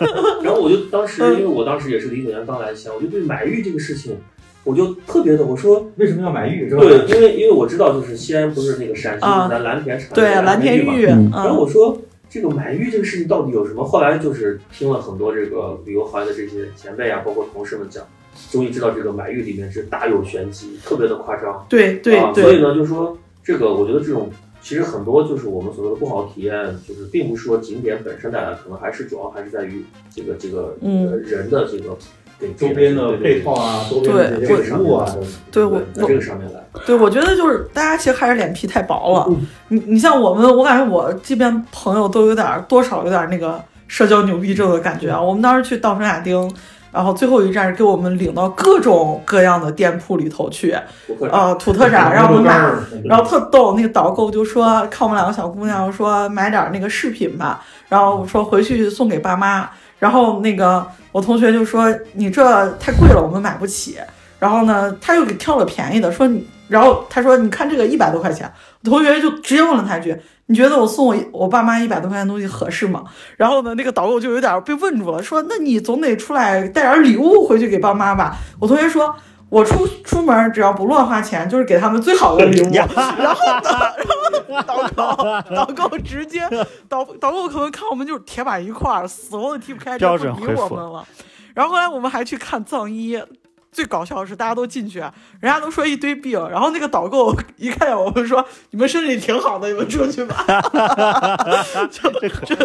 Speaker 4: 然后我就当时，因为我当时也是零九年刚来西安，我就对买玉这个事情，我就特别的，我说。
Speaker 5: 为什么要买玉？是吧？
Speaker 4: 对，因为因为我知道，就是西安不是那个陕西
Speaker 2: 啊
Speaker 4: 咱蓝田产的
Speaker 2: 对，蓝田
Speaker 4: 嘛，
Speaker 2: 玉，
Speaker 3: 嘛
Speaker 4: 然后我说，这个买玉这个事情到底有什么？后来就是听了很多这个旅游行业的这些前辈啊，包括同事们讲，终于知道这个买玉里面是大有玄机，特别的夸张。
Speaker 2: 对对
Speaker 4: 啊，所以，呢，就是说这个，我觉得这种其实很多就是我们所谓的不好的体验，就是并不是说景点本身带来，可能还是主要还是在于这个这个
Speaker 2: 嗯
Speaker 4: 呃人的这个给
Speaker 5: 周边的配套啊，周边的这些服务啊，
Speaker 2: 对我
Speaker 4: 在这个上面来。
Speaker 2: 对，我觉得就是大家其实还是脸皮太薄了。
Speaker 4: 嗯
Speaker 2: 你你像我们，我感觉我这边朋友都有点儿多少有点儿那个社交牛逼症的感觉啊。我们当时去稻城亚丁，然后最后一站是给我们领到各种各样的店铺里头去，呃，土特产让我们买。然后
Speaker 5: 后
Speaker 2: 特逗，那个导购就说看我们两个小姑娘说买点那个饰品吧，然后我说回去送给爸妈。然后那个我同学就说你这太贵了，我们买不起。然后呢，他又给挑了便宜的，说你，然后他说你看这个一百多块钱，我同学就直接问了他一句，你觉得我送我我爸妈一百多块钱东西合适吗？然后呢，那个导购就有点被问住了，说那你总得出来带点礼物回去给爸妈吧。我同学说。我出出门只要不乱花钱，就是给他们最好的礼物。然后呢，然后导购导购直接导导购可能看我们就是铁板一块儿，死活都踢不开，
Speaker 3: 标
Speaker 2: 就不理我们了。然后后来我们还去看藏医，最搞笑的是大家都进去，人家都说一堆病，然后那个导购 一看见我们说你们身体挺好的，你们出去吧。就就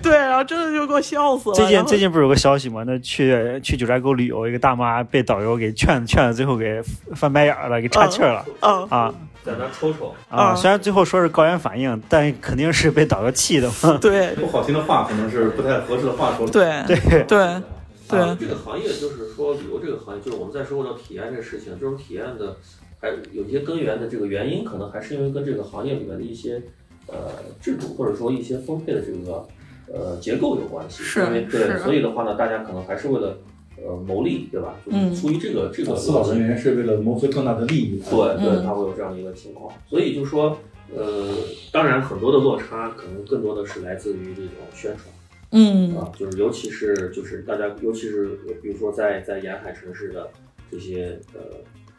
Speaker 2: 对，然后真的就给我笑死了。
Speaker 3: 最近最近不是有个消息吗？那去去九寨沟旅游，一个大妈被导游给劝劝，最后给翻白眼了，给岔气儿了、
Speaker 2: 嗯
Speaker 3: 啊
Speaker 4: 在那抽抽，
Speaker 3: 啊！
Speaker 2: 嗯
Speaker 3: 虽然最后说是高原反应，但肯定是被导游气的嘛。
Speaker 2: 对
Speaker 5: 不好听的话，可能是不太合适的话说。
Speaker 2: 对
Speaker 3: 对，
Speaker 2: 对对
Speaker 4: 啊，这个行业就是说旅游这个行业，就是我们在说到体验这个事情，这种体验的还有一些根源的这个原因，可能还是因为跟这个行业里面的一些呃制度或者说一些分配的这个呃结构有关系。
Speaker 2: 是
Speaker 4: 因为对，所以的话呢，大家可能还是为了呃牟利，对吧？就是
Speaker 2: 嗯
Speaker 4: 出于这个这个
Speaker 5: 司法人员是为了谋取更大的利益。
Speaker 4: 对对，他会有这样的一个情况。所以就说，呃，当然很多的落差可能更多的是来自于这种宣传。
Speaker 2: 嗯。
Speaker 4: 啊，就是尤其是就是大家，尤其是比如说在在沿海城市的这些呃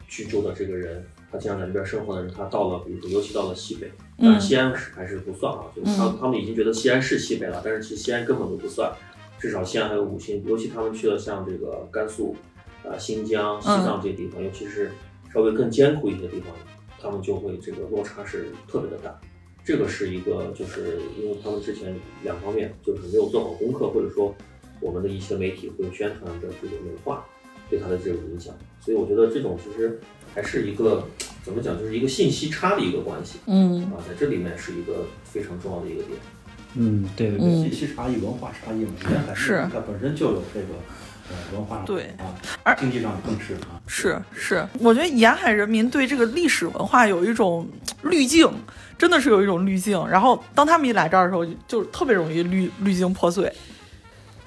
Speaker 4: 居住的这个人，他经常在那边生活的人，他到了比如说尤其到了西北，当然
Speaker 2: 嗯
Speaker 4: 西安是还是不算啊，就是他他们已经觉得西安是西北了，但是其实西安根本就不算，至少西安还有五星，尤其他们去了像这个甘肃、啊、新疆、西藏这些地方，尤其是稍微更艰苦一些的地方，他们就会这个落差是特别的大。这个是一个，就是因为他们之前两方面就是没有做好功课，或者说我们的一些媒体会宣传的这种文化对他的这种影响，所以我觉得这种其实还是一个怎么讲，就是一个信息差的一个关系
Speaker 2: 嗯。
Speaker 4: 啊，在这里面是一个非常重要的一个点。
Speaker 3: 嗯，对对对，
Speaker 2: 嗯。
Speaker 5: 信息差异、文化差异嘛，
Speaker 2: 是。
Speaker 5: 它本身就有这个呃文化上
Speaker 2: 对
Speaker 5: 啊
Speaker 2: 而，
Speaker 5: 经济上更是啊。
Speaker 2: 是是，我觉得沿海人民对这个历史文化有一种滤镜，真的是有一种滤镜。然后当他们一来这儿的时候，就就特别容易滤滤镜破碎。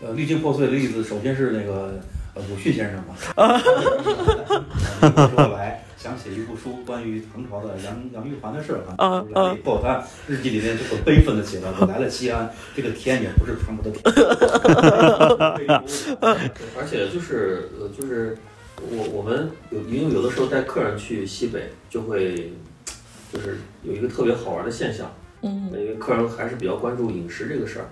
Speaker 5: 呃，滤镜破碎的例子，首先是那个呃鲁迅先生嘛，那时候来想写一部书关于唐朝的杨杨玉环的事儿啊，
Speaker 2: 嗯
Speaker 5: 来了以后他日记里面就很悲愤的写了，我 来了西安，这个天也不是传播的天。
Speaker 4: 而且就是呃，就是我我们有因为有的时候带客人去西北，就会就是有一个特别好玩的现象，
Speaker 2: 嗯
Speaker 4: 因为客人还是比较关注饮食这个事儿。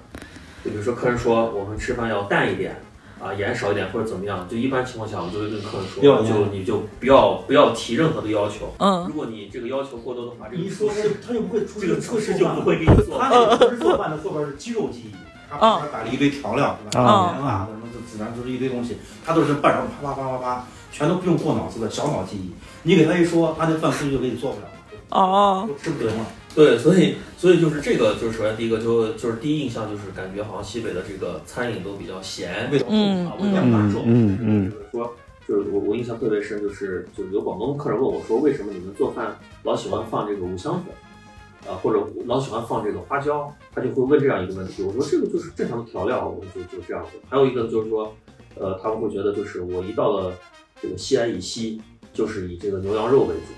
Speaker 4: 就比如说客人说我们吃饭要淡一点啊，盐少一点或者怎么样，就一般情况下我就会跟客人说，
Speaker 5: 要
Speaker 4: 就你就不要不要提任何的要求。
Speaker 2: 嗯
Speaker 4: 如果你这个要求过多的话，这个
Speaker 5: 一说
Speaker 4: 厨师
Speaker 5: 他就不会出
Speaker 4: 这个厨师就不会给你做
Speaker 5: 他。那个不是做饭的后边是肌肉记忆，他旁边摆了一堆调料，是吧？
Speaker 3: 啊
Speaker 5: 盐啊，什么这自然就是一堆东西，他都是半勺啪啪啪啪啪，全都不用过脑子的小脑记忆。你给他一说，他那饭估计就给你做不了了，
Speaker 2: 哦
Speaker 5: 都吃不灵了。
Speaker 4: 对，所以所以就是这个，就是首先第一个就就是第一印象就是感觉好像西北的这个餐饮都比较咸，
Speaker 5: 味道
Speaker 2: 重
Speaker 4: 啊，味道大重，
Speaker 3: 嗯嗯
Speaker 4: 就是说，就是我我印象特别深，就是就是有广东客人问我说，为什么你们做饭老喜欢放这个五香粉，啊，或者老喜欢放这个花椒，他就会问这样一个问题。我说这个就是正常的调料，我就就这样子。还有一个就是说，呃，他们会觉得就是我一到了这个西安以西，就是以这个牛羊肉为主，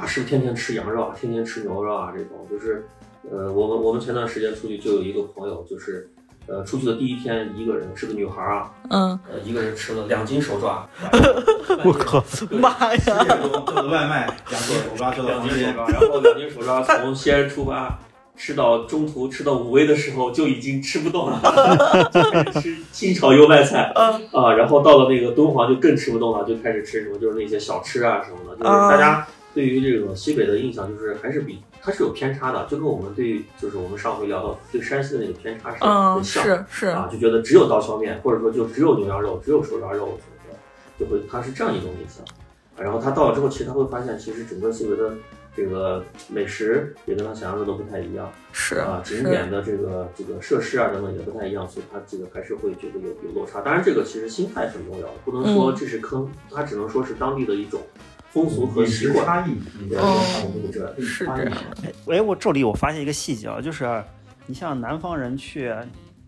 Speaker 4: 啊，是不是天天吃羊肉啊，天天吃牛肉啊这种，就是，呃，我们我们前段时间出去就有一个朋友就是。呃，出去的第一天，一个人是个女孩儿啊，
Speaker 2: 嗯，
Speaker 4: 呃，一个人吃了两斤手抓，
Speaker 3: 我靠，
Speaker 2: 妈呀！
Speaker 5: 十点钟叫的外卖，两斤手抓
Speaker 4: 两，斤手抓，然后两斤手抓从西安出发，吃到中途吃到武威的时候就已经吃不动了，就开始吃清炒油麦菜
Speaker 2: 嗯
Speaker 4: 啊，然后到了那个敦煌就更吃不动了，就开始吃什么就是那些小吃啊什么的，就是大家对于这个西北的印象就是还是比它是有偏差的，就跟我们对于就是我们上回聊到对山西的那个偏差是
Speaker 2: 嗯，
Speaker 4: 很像。
Speaker 2: 是是，
Speaker 4: 啊，就觉得只有刀削面，或者说就只有牛羊肉，只有手抓肉什么的，就会它是这样一种印象。啊然后他到了之后，其实他会发现，其实整个西北的这个美食也跟他想象的都不太一样
Speaker 2: 是
Speaker 4: 啊，景，点的这个这个设施啊等等也不太一样，所以他这个还是会觉得有有落差。当然，这个其实心态很重要，不能说
Speaker 2: 嗯
Speaker 4: 这是坑，他只能说是当地的一种风俗和习惯。
Speaker 5: 差异，
Speaker 4: 对，
Speaker 2: 哦
Speaker 4: 我们这
Speaker 2: 是这样的，
Speaker 3: 哎，我这里我发现一个细节啊，就是你像南方人去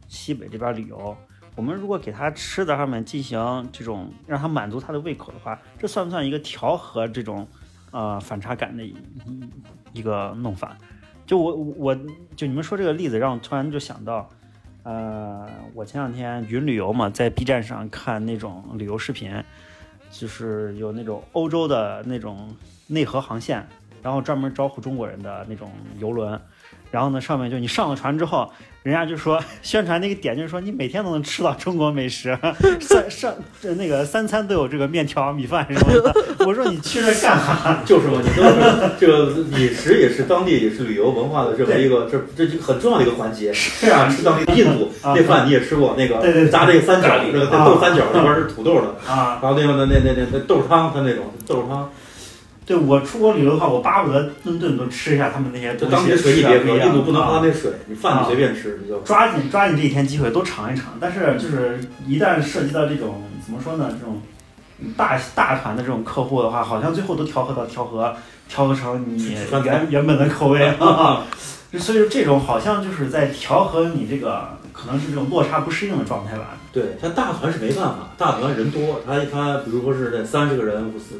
Speaker 3: 西北这边旅游，我们如果给他吃的上面进行这种让他满足他的胃口的话，这算不算一个调和这种呃反差感的一一一个弄法？就我我就你们说这个例子，让我突然就想到，呃，我前两天云旅游嘛，在 B 站上看那种旅游视频，就是有那种欧洲的那种内河航线，然后专门招呼中国人的那种游轮，然后呢，上面就你上了船之后，人家就说 宣传那个点就是说你每天都能吃到中国美食，三上这那个三餐都有这个面条、米饭什么的。我说你去那干啥？
Speaker 5: 就是嘛，你都是这个饮食也是当地也是旅游文化的这么一个这这就很重要的一个环节。是。啊，吃当地印度
Speaker 3: 啊
Speaker 5: 那饭你也吃过，那个
Speaker 3: 对对对。
Speaker 5: 炸那个三角
Speaker 4: 咖喱。
Speaker 5: 这个
Speaker 3: 啊。
Speaker 5: 豆三角那边是土豆的，
Speaker 3: 啊，
Speaker 5: 然后那个那那那那那豆汤，它那种豆汤，
Speaker 3: 对我出国旅游的话，我巴不得顿顿都吃一下他们那些东西。
Speaker 5: 就当地的水你别喝，印度不能喝
Speaker 3: 啊
Speaker 5: 那水，你饭你随便吃，你就
Speaker 3: 抓紧抓紧这一天机会都尝一尝，但是就是一旦涉及到这种怎么说呢，这种大大团的这种客户的话，好像最后都调和到调和调和成你原原本的口味啊。所以说这种好像就是在调和你这个可能是这种落差不适应的状态吧。
Speaker 5: 对，像大团是没办法，大团人多，他他比如说是这三十个人、五四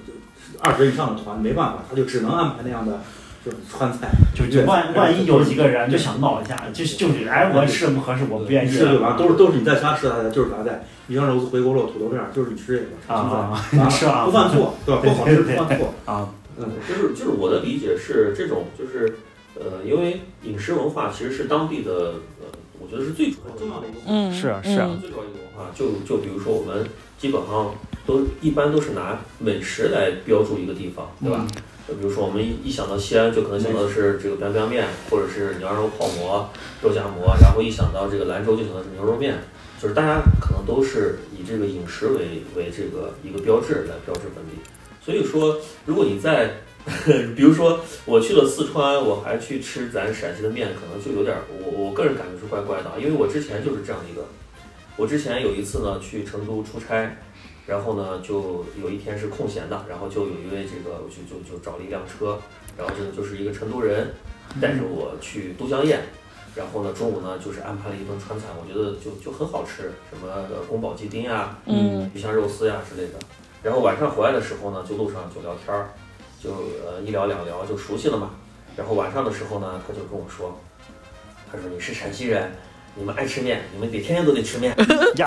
Speaker 5: 二十以上的团，没办法，他就只能安排那样的就是川菜，
Speaker 3: 就就万万一有几个人就想闹一下，就就是哎我吃的不合适，我不愿意
Speaker 5: 吃对吧？
Speaker 3: 了
Speaker 5: 都是都是你在家吃的，就是啥菜，鱼香肉丝、回锅肉、土豆片儿，就是你吃这个
Speaker 3: 啊
Speaker 5: 完了
Speaker 3: 是啊
Speaker 5: 不犯错，对吧？不好吃不犯错，
Speaker 3: 啊。
Speaker 5: 嗯，
Speaker 4: 就是就是我的理解是这种，就是呃，因为饮食文化其实是当地的呃，我觉得是最主要重要的一个文化。
Speaker 2: 嗯，
Speaker 3: 是啊是啊。
Speaker 2: 嗯
Speaker 4: 最主要一个文化，就就比如说我们基本上都一般都是拿美食来标注一个地方，对吧？就比如说我们一一想到西安，就可能想到的是这个 biang biang 面，或者是牛羊肉泡馍、肉夹馍，然后一想到这个兰州就想到是牛肉面，就是大家可能都是以这个饮食为为这个一个标志来标志本地。所以说，如果你在 比如说我去了四川，我还去吃咱陕西的面，可能就有点儿我我个人感觉是怪怪的啊，因为我之前就是这样一个，我之前有一次呢去成都出差，然后呢就有一天是空闲的，然后就有一位这个我就就就找了一辆车，然后这个就是一个成都人带着我去都江堰。然后呢，中午呢就是安排了一顿川菜，我觉得就就很好吃，什么呃宫保鸡丁呀、
Speaker 2: 嗯
Speaker 4: 鱼香肉丝呀之类的。然后晚上回来的时候呢，就路上就聊天儿，就呃一聊两聊就熟悉了嘛。然后晚上的时候呢，他就跟我说，他说你是陕西人，你们爱吃面，你们得天天都得吃面。
Speaker 3: 呀，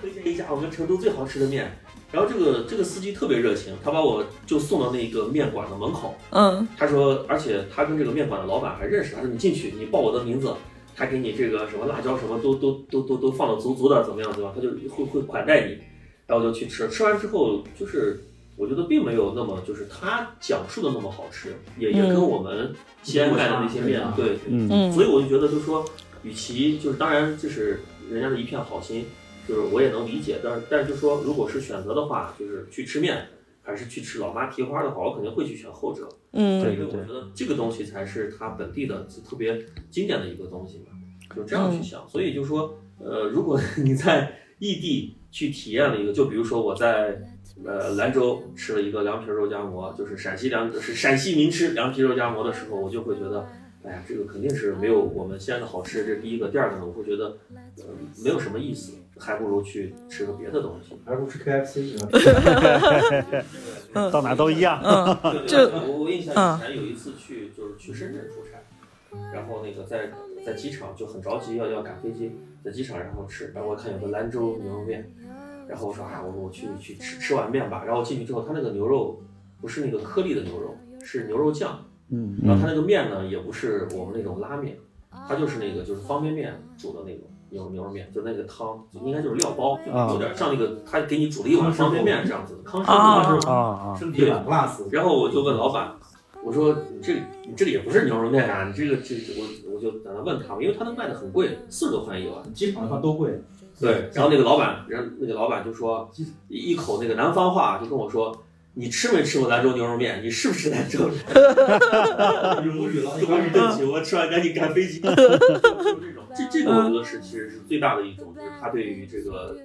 Speaker 4: 推荐一家我们成都最好吃的面。然后这个这个司机特别热情，他把我就送到那个面馆的门口。
Speaker 2: 嗯
Speaker 4: 他说，而且他跟这个面馆的老板还认识。他说你进去，你报我的名字，他给你这个什么辣椒什么都都都都都放的足足的，怎么样对吧？他就会会款待你。然后我就去吃，吃完之后就是我觉得并没有那么就是他讲述的那么好吃，也也跟
Speaker 2: 嗯
Speaker 4: 我们西安卖的那些面
Speaker 5: 嗯
Speaker 4: 对。
Speaker 3: 嗯
Speaker 2: 嗯，
Speaker 4: 所以我就觉得，就是说，与其就是当然这是人家的一片好心，就是我也能理解，但是但是就说，如果是选择的话，就是去吃面还是去吃老妈蹄花的话，我肯定会去选后者。
Speaker 2: 嗯
Speaker 4: 因为我觉得这个东西才是它本地的特别经典的一个东西嘛，就这样去想。所以就说，呃，如果 你在异地去体验了一个，就比如说我在呃兰州吃了一个凉皮肉夹馍，就是陕西凉是陕西名吃凉皮肉夹馍的时候，我就会觉得。哎呀，这个肯定是没有我们西安的好吃，这是第一个。第二个呢，我会觉得，呃，没有什么意思，还不如去吃个别的东西。
Speaker 5: 还不如吃 KFC 是吧？
Speaker 3: 到哪都一样。
Speaker 2: 嗯
Speaker 4: 对对
Speaker 2: 这
Speaker 4: 对，我我印象
Speaker 2: 嗯
Speaker 4: 以前有一次去，就是去深圳出差，然后那个在在机场就很着急要要赶飞机，在机场然后吃，然后我看有个兰州牛肉面，然后我说啊，我说我去去吃吃碗面吧，然后进去之后，他那个牛肉不是那个颗粒的牛肉，是牛肉酱，
Speaker 3: 嗯
Speaker 4: 然后它那个面呢，也不是我们那种拉面，它就是那个就是方便面煮的那种牛牛肉面，就那个汤应该就是料包，有点像那个他给你煮了一碗方便面这样子的康师
Speaker 2: 啊
Speaker 4: 傅。
Speaker 3: 啊啊，
Speaker 5: 身体软 glass，
Speaker 4: 然后我就问老板，我说你这你这个也不是牛肉面啊，你这个这个我我就在那问他们，因为他能卖的很贵，四十多块钱一碗。
Speaker 5: 机场的话都贵。
Speaker 4: 对，然后那个老板，然后那个老板就说一一口那个南方话，就跟我说。你吃没吃过兰州牛肉面？你是不是兰州人？
Speaker 5: 无语了，
Speaker 4: 无语，对不起，我吃完赶紧赶飞机。就这种，这这个我觉得是其实是最大的一种，就是他对于这个，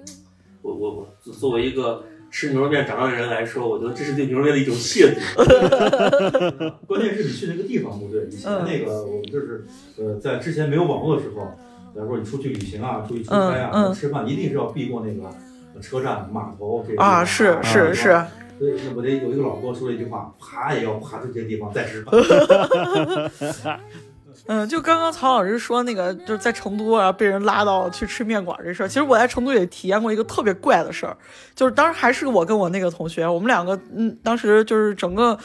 Speaker 4: 我我我作为一个吃牛肉面长大的人来说，我觉得这是对牛肉面的一种亵渎。
Speaker 5: 关键是你去那个地方不对，以前那个我们就是呃，在之前没有网络的时候，比方说你出去旅行啊，出去出差啊，
Speaker 2: 嗯嗯
Speaker 5: 吃饭一定是要避过那个车站、码头这些地
Speaker 2: 啊，
Speaker 5: 方
Speaker 2: 是是是，
Speaker 5: 所以我得有一个老哥说了一句话，爬也要爬出这些地方再吃饭。
Speaker 2: 嗯，就刚刚曹老师说那个，就是在成都啊被人拉到去吃面馆这事儿，其实我在成都也体验过一个特别怪的事儿，就是当时还是我跟我那个同学，我们两个，嗯，当时就是整个。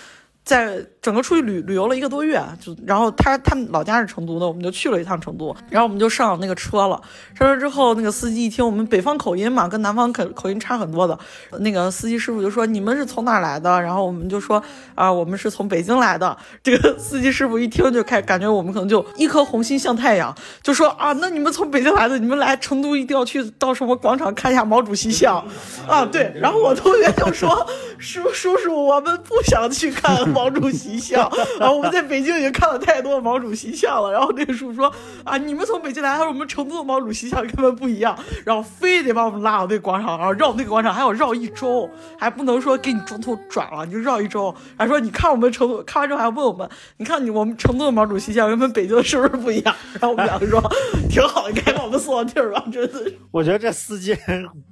Speaker 2: 在整个出去旅旅游了一个多月，就然后他他们老家是成都的，我们就去了一趟成都，然后我们就上那个车了。上车之后，那个司机一听我们北方口音嘛，跟南方口口音差很多的，那个司机师傅就说你们是从哪来的？然后我们就说啊，我们是从北京来的。这个 司机师傅一听就开感觉我们可能就一颗红心向太阳，就说啊，那你们从北京来的，你们来成都一定要去到什么广场看一下毛主席像啊？对，然后我同学就说叔叔叔，我们不想去看 毛主席像，然后我们在北京已经看了太多毛主席像了。然后那个叔叔说啊，你们从北京来，他说我们成都的毛主席像根本不一样，然后非得把我们拉到那个广场，然后绕那个广场还要绕一周，还不能说给你中途转了，你就绕一周。还说你看我们成都，看完之后还问我们，你看你我们成都的毛主席像跟我们北京的是不是不一样？然后我们两个说 挺好，你赶紧把我们送到地儿吧，真的是。
Speaker 3: 我觉得这司机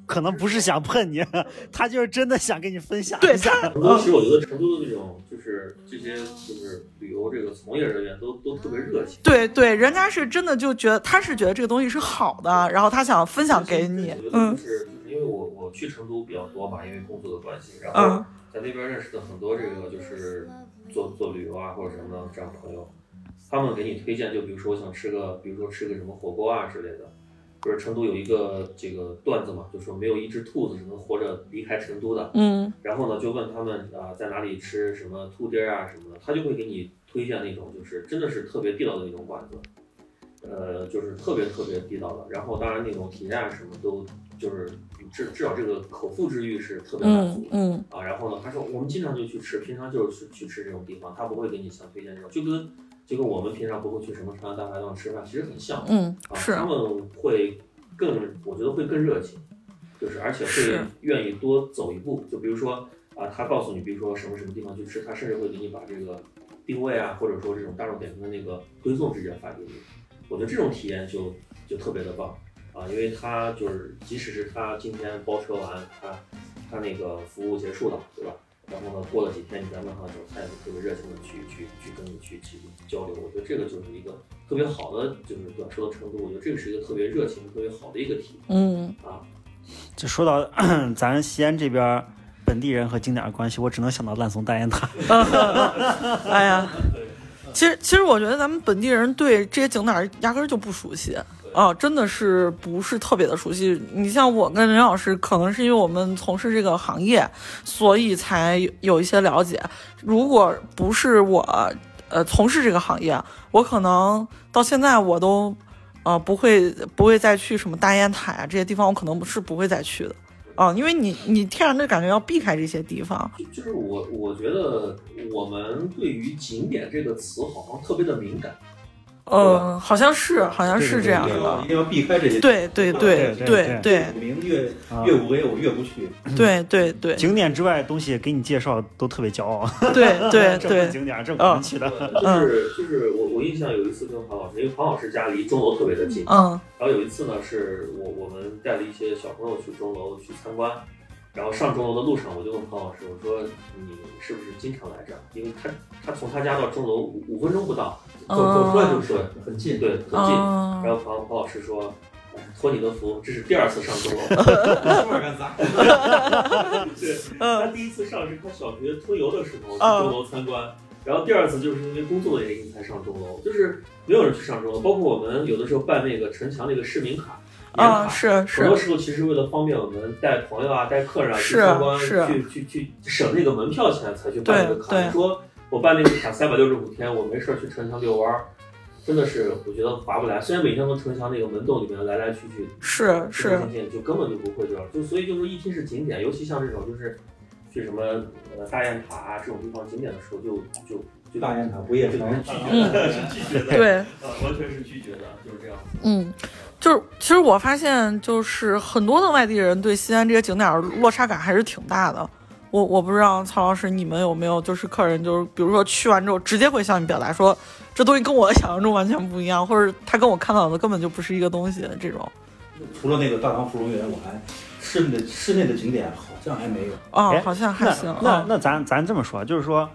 Speaker 3: 可能不是想碰你，他就是真的想跟你分享
Speaker 2: 对
Speaker 3: 一下。
Speaker 2: 他，
Speaker 4: 成都其实我觉得成都的那种就是这些就是旅游这个从业人员都都特别热情。
Speaker 2: 对对，人家是真的就觉得他是觉得这个东西是好的，然后他想分享给你
Speaker 4: 我觉，得
Speaker 2: 嗯
Speaker 4: 就是就是因为我我去成都比较多嘛，因为工作的关系，然
Speaker 2: 嗯
Speaker 4: 后在那边认识的很多这个就是做做旅游啊或者什么的这样朋友，他们给你推荐，就比如说我想吃个，比如说吃个什么火锅啊之类的。不是成都有一个这个段子嘛，就说没有一只兔子是能活着离开成都的。
Speaker 2: 嗯
Speaker 4: 然后呢，就问他们啊、在哪里吃什么兔丁儿啊什么的，他就会给你推荐那种就是真的是特别地道的那种馆子，呃，就是特别特别地道的。然后当然那种体验啊什么都就是至至少这个口腹之欲是特别满足
Speaker 2: 嗯
Speaker 4: 的、
Speaker 2: 嗯
Speaker 4: 啊。然后呢，他说我们经常就去吃，平常就是去去吃这种地方，他不会给你像推荐这种，就跟就跟我们平常不会去什么朝阳大排档吃饭，其实很像。
Speaker 2: 嗯，
Speaker 4: 他们会更，我觉得会更热情，就是而且会愿意多走一步。就比如说啊，他告诉你，比如说什么什么地方去吃，他甚至会给你把这个定位啊，或者说这种大众点评的那个推送直接发给你。我觉得这种体验就就特别的棒啊，因为他就是即使是他今天包车完，他他那个服务结束了，对吧？然后呢，过了几天你再问他的时候，他也会特别热情的去去去跟你去去交流。我觉得这个就是一个特别好的，就是对吧？说到成都，我觉得这个是一个特别热情、特别好的一个体验
Speaker 2: 嗯
Speaker 4: 啊。
Speaker 3: 就说到 咱西安这边本地人和景点的关系，我只能想到烂怂大雁塔。
Speaker 2: 哎呀，其实其实我觉得咱们本地人对这些景点儿压根儿就不熟悉。啊，真的是不是特别的熟悉。你像我跟林老师，可能是因为我们从事这个行业，所以才有一些了解。如果不是我，呃，从事这个行业，我可能到现在我都，呃，不会不会再去什么大雁塔呀这些地方，我可能是不会再去的。啊，因为你你天然的感觉要避开这些地方。
Speaker 4: 就就是我我觉得我们对于景点这个词好像特别的敏感。
Speaker 2: 嗯，好像是，好像是这样
Speaker 5: 一定
Speaker 2: 的。
Speaker 5: 要一定要避开这些。
Speaker 2: 对对对
Speaker 3: 对
Speaker 2: 对
Speaker 5: 名越
Speaker 3: 啊
Speaker 5: 越无为，我越不去。
Speaker 2: 对对对
Speaker 3: 景点之外的东西给你介绍都特别骄傲。
Speaker 2: 对 对
Speaker 3: 这不是
Speaker 2: 对，
Speaker 3: 景点，这不能去的。
Speaker 4: 就是就是我我印象有一次跟黄老师，因为黄老师家离钟楼特别的近，
Speaker 2: 嗯
Speaker 4: 然后有一次呢是我我们带了一些小朋友去钟楼去参观，然后上钟楼的路上我就问庞老师，我说你是不是经常来这儿？因为他他从他家到钟楼五五分钟不到，走走出来就是，
Speaker 5: 很近。
Speaker 4: 对很近。
Speaker 2: 嗯
Speaker 4: 然后庞庞老师说。哎托你的福，这是第二次上钟楼。
Speaker 5: 说点干啥？
Speaker 4: 对，他第一次上是他小学春游的时候去
Speaker 2: 嗯
Speaker 4: 钟楼参观，然后第二次就是因为工作的原因才上钟楼，就是没有人去上钟楼，包括我们有的时候办那个城墙那个市民卡。年
Speaker 2: 啊，
Speaker 4: 卡
Speaker 2: 是
Speaker 4: 很多，时候其实为了方便我们带朋友啊、带客人啊去参观，去去去省那个门票钱才去办这个卡。你说我办那个卡三百六十五天，我没事儿去城墙遛弯儿，真的是我觉得划不来。虽然每天从城墙那个门洞里面来来去去，
Speaker 2: 是是，
Speaker 4: 就根本就不会这样。就所以就是一听是景点，尤其像这种就是去什么呃大雁塔啊这种地方景点的时候，就就就
Speaker 5: 大雁塔不夜城，
Speaker 4: 拒绝的，是 拒绝的，
Speaker 2: 对。
Speaker 4: 呃完全是拒绝的，就是这样。
Speaker 2: 嗯，就是其实我发现，就是很多的外地人对西安这些景点儿落差感还是挺大的。我我不知道曹老师你们有没有，就是客人就是比如说去完之后，直接会向你表达说这东西跟我想象中完全不一样，或者他跟我看到的根本就不是一个东西这种。
Speaker 5: 除了那个大唐芙蓉园，我还室内的室内的景点好像还没有。
Speaker 2: 哦
Speaker 3: 哎，
Speaker 2: 好像还
Speaker 3: 那
Speaker 2: 行。嗯
Speaker 3: 那那咱咱这么说，就是说，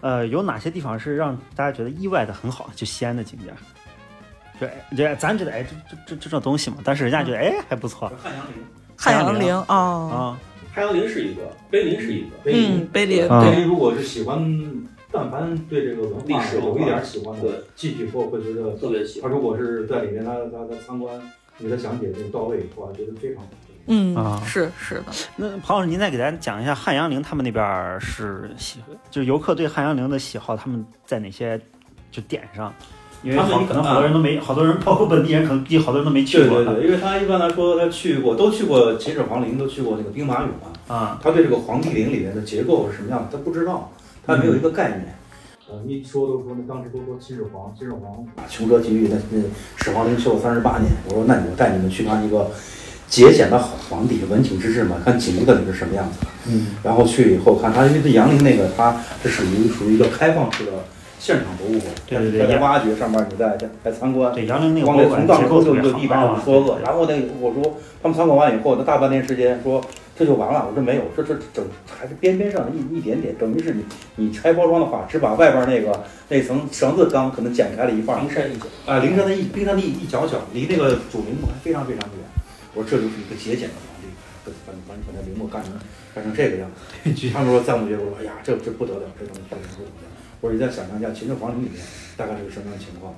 Speaker 3: 呃，有哪些地方是让大家觉得意外的很好？就西安的景点，就哎这咱觉得哎这这这这种东西嘛，但是人家觉得哎还不错
Speaker 5: 汉阳陵，
Speaker 2: 汉阳陵啊，
Speaker 3: 啊。
Speaker 4: 汉阳陵是一个，碑林是一个。
Speaker 2: 嗯，碑林
Speaker 3: 啊
Speaker 2: 对，
Speaker 5: 碑林如果是喜欢，但凡对这个文化
Speaker 4: 历史
Speaker 5: 有一点喜欢的，
Speaker 4: 对，
Speaker 5: 进去以后会觉得
Speaker 4: 特别喜欢。
Speaker 5: 他如果是在里面，他他他参观，你的讲解就到位，以后，觉得非常好。
Speaker 2: 嗯
Speaker 3: 啊
Speaker 2: 是是的，
Speaker 3: 那庞老师，您再给大家讲一下汉阳陵他们那边儿是喜，就是游客对汉阳陵的喜好，他们在哪些就点上？因为
Speaker 5: 他们
Speaker 3: 好可能好多人都没，好多人包括本地人，可能估计好多人都没去过。
Speaker 5: 对对对，因为他一般来说，他去过，都去过秦始皇陵，都去过那个兵马俑啊。
Speaker 3: 啊，
Speaker 5: 他对这个皇帝陵里面的结构是什么样的，他不知道，他没有一个概念。呃，一说都说那当时都说秦始皇，秦始皇啊，穷奢极欲，那那始皇陵修了三十八年。我说那我带你们去看一个节俭的好皇帝，文景之治嘛，看景到底是什么样子。
Speaker 3: 嗯，
Speaker 5: 然后去以后看他，因为这杨陵那个它是属于属于一个开放式的现场博物馆，
Speaker 3: 对对对
Speaker 5: 挖掘上面你再再来参观。
Speaker 3: 对，杨凌那个
Speaker 5: 往
Speaker 3: 博物馆
Speaker 5: 那从当中
Speaker 3: 结构特别
Speaker 5: 就一百
Speaker 3: 好啊。
Speaker 5: 五十多个，然后那个我说他们参观完以后，那大半天时间说这就完了，我说没有，这这整还是边边上一一点点，等于是你你拆包装的话，只把外边那个那层绳子刚可能剪开了一半，
Speaker 4: 冰山一角，
Speaker 5: 啊，灵山的一冰山的一一角角，离那个主陵墓还非常非常远。我说这就是一个节俭的皇帝，把把你把那陵墓干成干成这个样子。他们说赞不绝口，说哎呀，这这不得了，这东西确实不得了。我说你再想象一下秦始皇陵里面大概是个什么样的情况？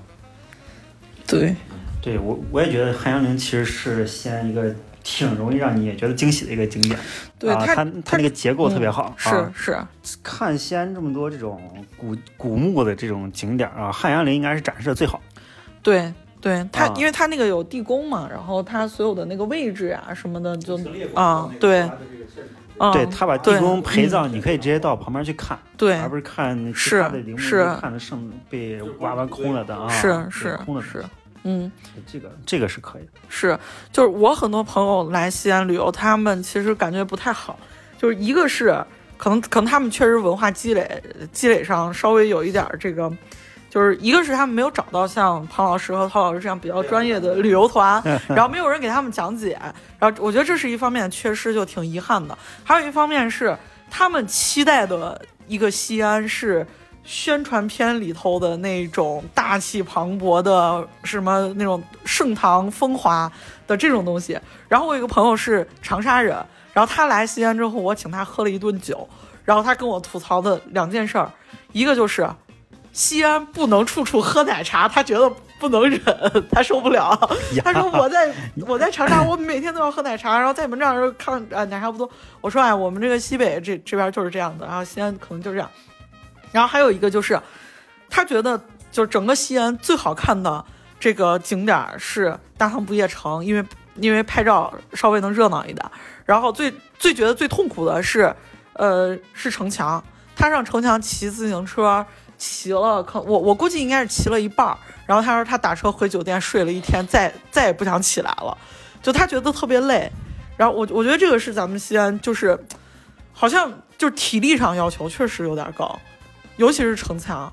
Speaker 2: 对，
Speaker 3: 对我我也觉得汉阳陵其实是西安一个挺容易让你也觉得惊喜的一个景点。啊，
Speaker 2: 对它
Speaker 3: 它它那个结构特别好。
Speaker 2: 是
Speaker 3: 啊
Speaker 2: 是，
Speaker 3: 看西安这么多这种古古墓的这种景点啊，汉阳陵应该是展示的最好。
Speaker 2: 对对，它
Speaker 3: 啊
Speaker 2: 因为它那个有地宫嘛，然后它所有的那个位置啊什么的就啊对
Speaker 3: 对他把地宫陪葬，
Speaker 2: 嗯
Speaker 3: 你可以直接到旁边去看，
Speaker 2: 对
Speaker 3: 而不是看
Speaker 2: 是
Speaker 3: 他的陵墓
Speaker 2: 是
Speaker 3: 看的剩被挖完空了的啊。
Speaker 2: 是是
Speaker 3: 空了
Speaker 2: 是，嗯。
Speaker 3: 这个这个是可以的。
Speaker 2: 是，就是我很多朋友来西安旅游，他们其实感觉不太好，就是一个是可能可能他们确实文化积累积累上稍微有一点儿这个，就是一个是他们没有找到像庞老师和陶老师这样比较专业的旅游团，然后没有人给他们讲解，然后我觉得这是一方面缺失，就挺遗憾的。还有一方面是他们期待的一个西安是。宣传片里头的那种大气磅礴的什么那种盛唐风华的这种东西。然后我有一个朋友是长沙人，然后他来西安之后，我请他喝了一顿酒，然后他跟我吐槽的两件事儿，一个就是西安不能处处喝奶茶，他觉得不能忍，他受不了。他说我在我在长沙，我每天都要喝奶茶，然后在你们这儿看啊奶茶不多。我说哎，我们这个西北这这边就是这样的，然后西安可能就是这样。然后还有一个就是，他觉得就是整个西安最好看的这个景点儿是大唐不夜城，因为因为拍照稍微能热闹一点。然后最最觉得最痛苦的是，呃，是城墙。他上城墙骑自行车，骑了可我我估计应该是骑了一半儿。然后他说他打车回酒店睡了一天，再再也不想起来了，就他觉得特别累。然后我我觉得这个是咱们西安就是，好像就是体力上要求确实有点高。尤其是城墙，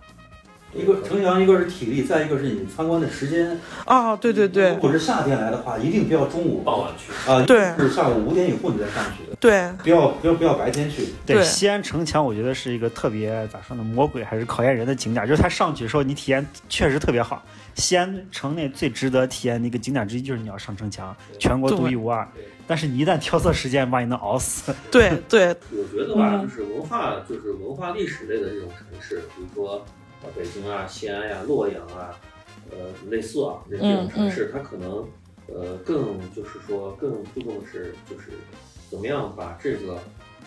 Speaker 5: 一个城墙，一个是体力，再一个是你参观的时间。
Speaker 2: 啊，对对对
Speaker 5: 如果是夏天来的话，一定不要中午
Speaker 4: 傍晚去。
Speaker 5: 啊，
Speaker 2: 对
Speaker 5: 是下午五点以后你再上去，
Speaker 2: 对，
Speaker 5: 不要不要不要白天去。
Speaker 3: 对
Speaker 2: 对
Speaker 3: 西安城墙，我觉得是一个特别咋说呢，魔鬼还是考验人的景点。就是它上去的时候，你体验确实特别好。西安城内最值得体验的一个景点之一，就是你要上城墙，全国独一无二
Speaker 4: 对。
Speaker 3: 但是你一旦挑错时间，把你能熬死。
Speaker 2: 对对，
Speaker 4: 我觉得吧，
Speaker 2: 嗯
Speaker 4: 就是文化，就是文化历史类的这种城市，比如说呃北京啊、西安呀、洛阳啊，呃，类似啊这这种城市，它可能呃更就是说更注重的是就是怎么样把这个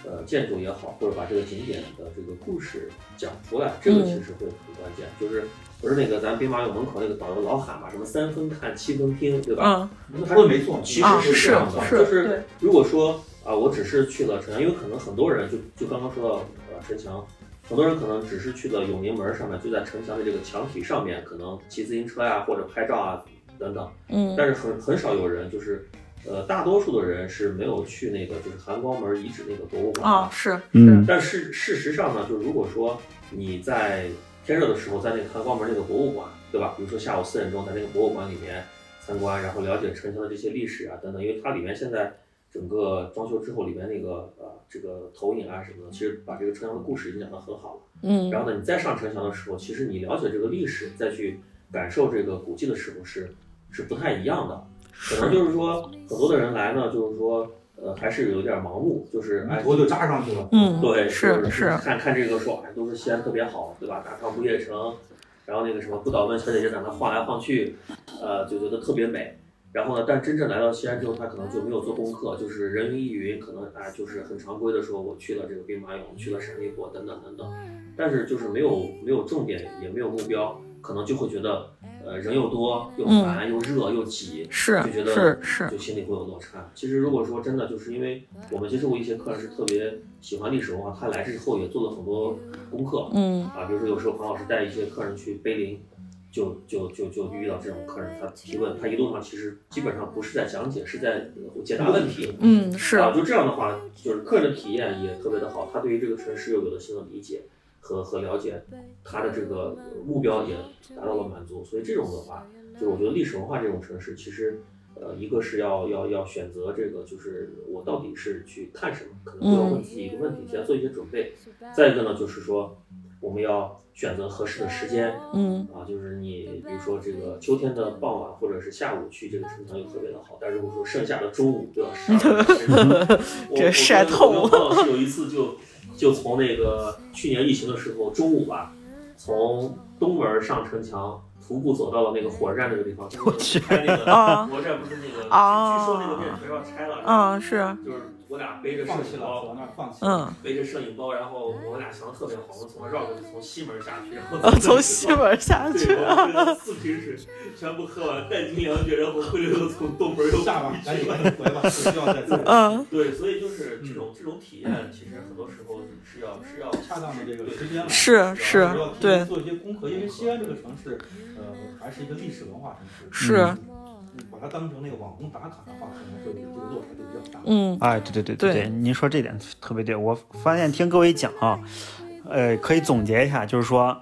Speaker 4: 呃建筑也好，或者把这个景点的这个故事讲出来，这个其实会很关键。就是不是那个咱兵马俑门口那个导游老喊嘛，什么三分看七分听，对吧？
Speaker 2: 嗯
Speaker 5: 他说的没错，
Speaker 4: 其
Speaker 2: 啊
Speaker 4: 实是这样的，
Speaker 2: 是
Speaker 4: 就是如果说啊，我只是去了城墙，因为可能很多人就就刚刚说到呃城墙，很多人可能只是去了永宁门上面，就在城墙的这个墙体上面，可能骑自行车呀、或者拍照啊等等，
Speaker 2: 嗯
Speaker 4: 但是很很少有人就是。呃，大多数的人是没有去那个就是含光门遗址那个博物馆的
Speaker 2: 啊，是
Speaker 3: 嗯，
Speaker 4: 但是事实上呢，就如果说你在天热的时候，在那个含光门那个博物馆，对吧？比如说下午四点钟在那个博物馆里面参观，然后了解城墙的这些历史啊等等，因为它里面现在整个装修之后，里面那个呃这个投影啊什么的，其实把这个城墙的故事已经讲得很好了。
Speaker 2: 嗯
Speaker 4: 然后呢，你再上城墙的时候，其实你了解这个历史，再去感受这个古迹的时候是是不太一样的。可能就是说，很多的人来呢，就是说，呃，还是有点盲目，就是哎，
Speaker 5: 头就扎上去了。
Speaker 2: 嗯，
Speaker 4: 对，
Speaker 2: 是
Speaker 4: 就是看看这个说，哎，都是西安特别好，对吧？大唐不夜城，然后那个什么不倒翁小姐姐在那晃来晃去，呃，就觉得特别美。然后呢，但真正来到西安之后，他可能就没有做功课，就是人云亦云，可能哎，就是很常规的说，我去了这个兵马俑，去了山里坡等等等等，但是就是没有没有重点，也没有目标，可能就会觉得，呃，人又多又烦、又热又挤，
Speaker 2: 是
Speaker 4: 就觉得
Speaker 2: 是是，
Speaker 4: 就心里会有落差。其实如果说真的，就是因为我们接触过一些客人是特别喜欢历史文化，他来之后也做了很多功课
Speaker 2: 嗯。
Speaker 4: 啊，比如说有时候黄老师带一些客人去碑林，就就就就遇到这种客人，他提问，他一路上其实基本上不是在讲解，是在呃解答问题。
Speaker 2: 嗯是
Speaker 4: 啊，就这样的话，就是客人的体验也特别的好，他对于这个城市又有了新的理解和和了解，他的这个目标也达到了满足。所以这种的话，就是我觉得历史文化这种城市，其实呃，一个是要要要选择这个，就是我到底是去看什么，可能就要问自己一个问题，提前做一些准备。再一个呢，就是说我们要选择合适的时间，
Speaker 2: 嗯
Speaker 4: 啊，就是你比如说这个秋天的傍晚或者是下午去这个城墙又特别的好，但如果说盛夏的中午，对吧？十二点这个 我
Speaker 2: 这晒透了
Speaker 4: 我跟黄老师有一次就就从那个去年疫情的时候中午吧，从东门上城墙。徒步走到了那个火车站那个地方，
Speaker 3: 我去
Speaker 4: 开那个
Speaker 2: 啊
Speaker 4: 火车站不是那个，
Speaker 2: 啊
Speaker 4: 据说那个电车要拆了，
Speaker 2: 啊是，
Speaker 4: 就是我俩背着摄影包
Speaker 5: 走，到那儿放。
Speaker 2: 嗯，
Speaker 4: 背着摄影包，然后我们俩想的特别好，我们从那绕过去，从西门下去，然后
Speaker 2: 呃从西门下去
Speaker 4: 四瓶水全部喝完，弹尽粮绝，然后灰溜溜从东门又
Speaker 5: 下吧，赶紧
Speaker 4: 回去了。
Speaker 5: 赶紧回吧，不需要再走。
Speaker 2: 嗯
Speaker 4: 对，所以就是这种这种体验，其实很多时候是要是要
Speaker 5: 恰当的这个时间嘛，
Speaker 2: 是是对
Speaker 5: 做一些功课，因为西安这个城市，呃，还是一个历史文化城市。
Speaker 2: 是
Speaker 5: 嗯把它当成那个网红打卡的话，可能会这个落差就比较大。
Speaker 2: 嗯
Speaker 3: 哎，对对对对
Speaker 2: 对
Speaker 3: 对，您说这点特别对。我发现听各位讲啊，呃，可以总结一下，就是说，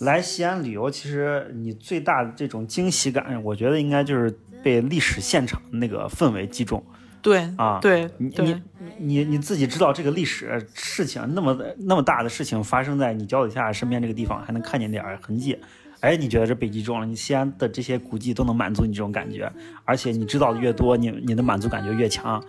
Speaker 3: 来西安旅游，其实你最大的这种惊喜感，我觉得应该就是被历史现场那个氛围击中
Speaker 2: 对
Speaker 3: 啊。
Speaker 2: 对
Speaker 3: 你
Speaker 2: 对
Speaker 3: 你你你自己知道这个历史事情那么那么大的事情发生在你脚底下身边这个地方，还能看见点儿痕迹，哎，你觉得这北极中了？你西安的这些古迹都能满足你这种感觉，而且你知道的越多，你你的满足感就越强。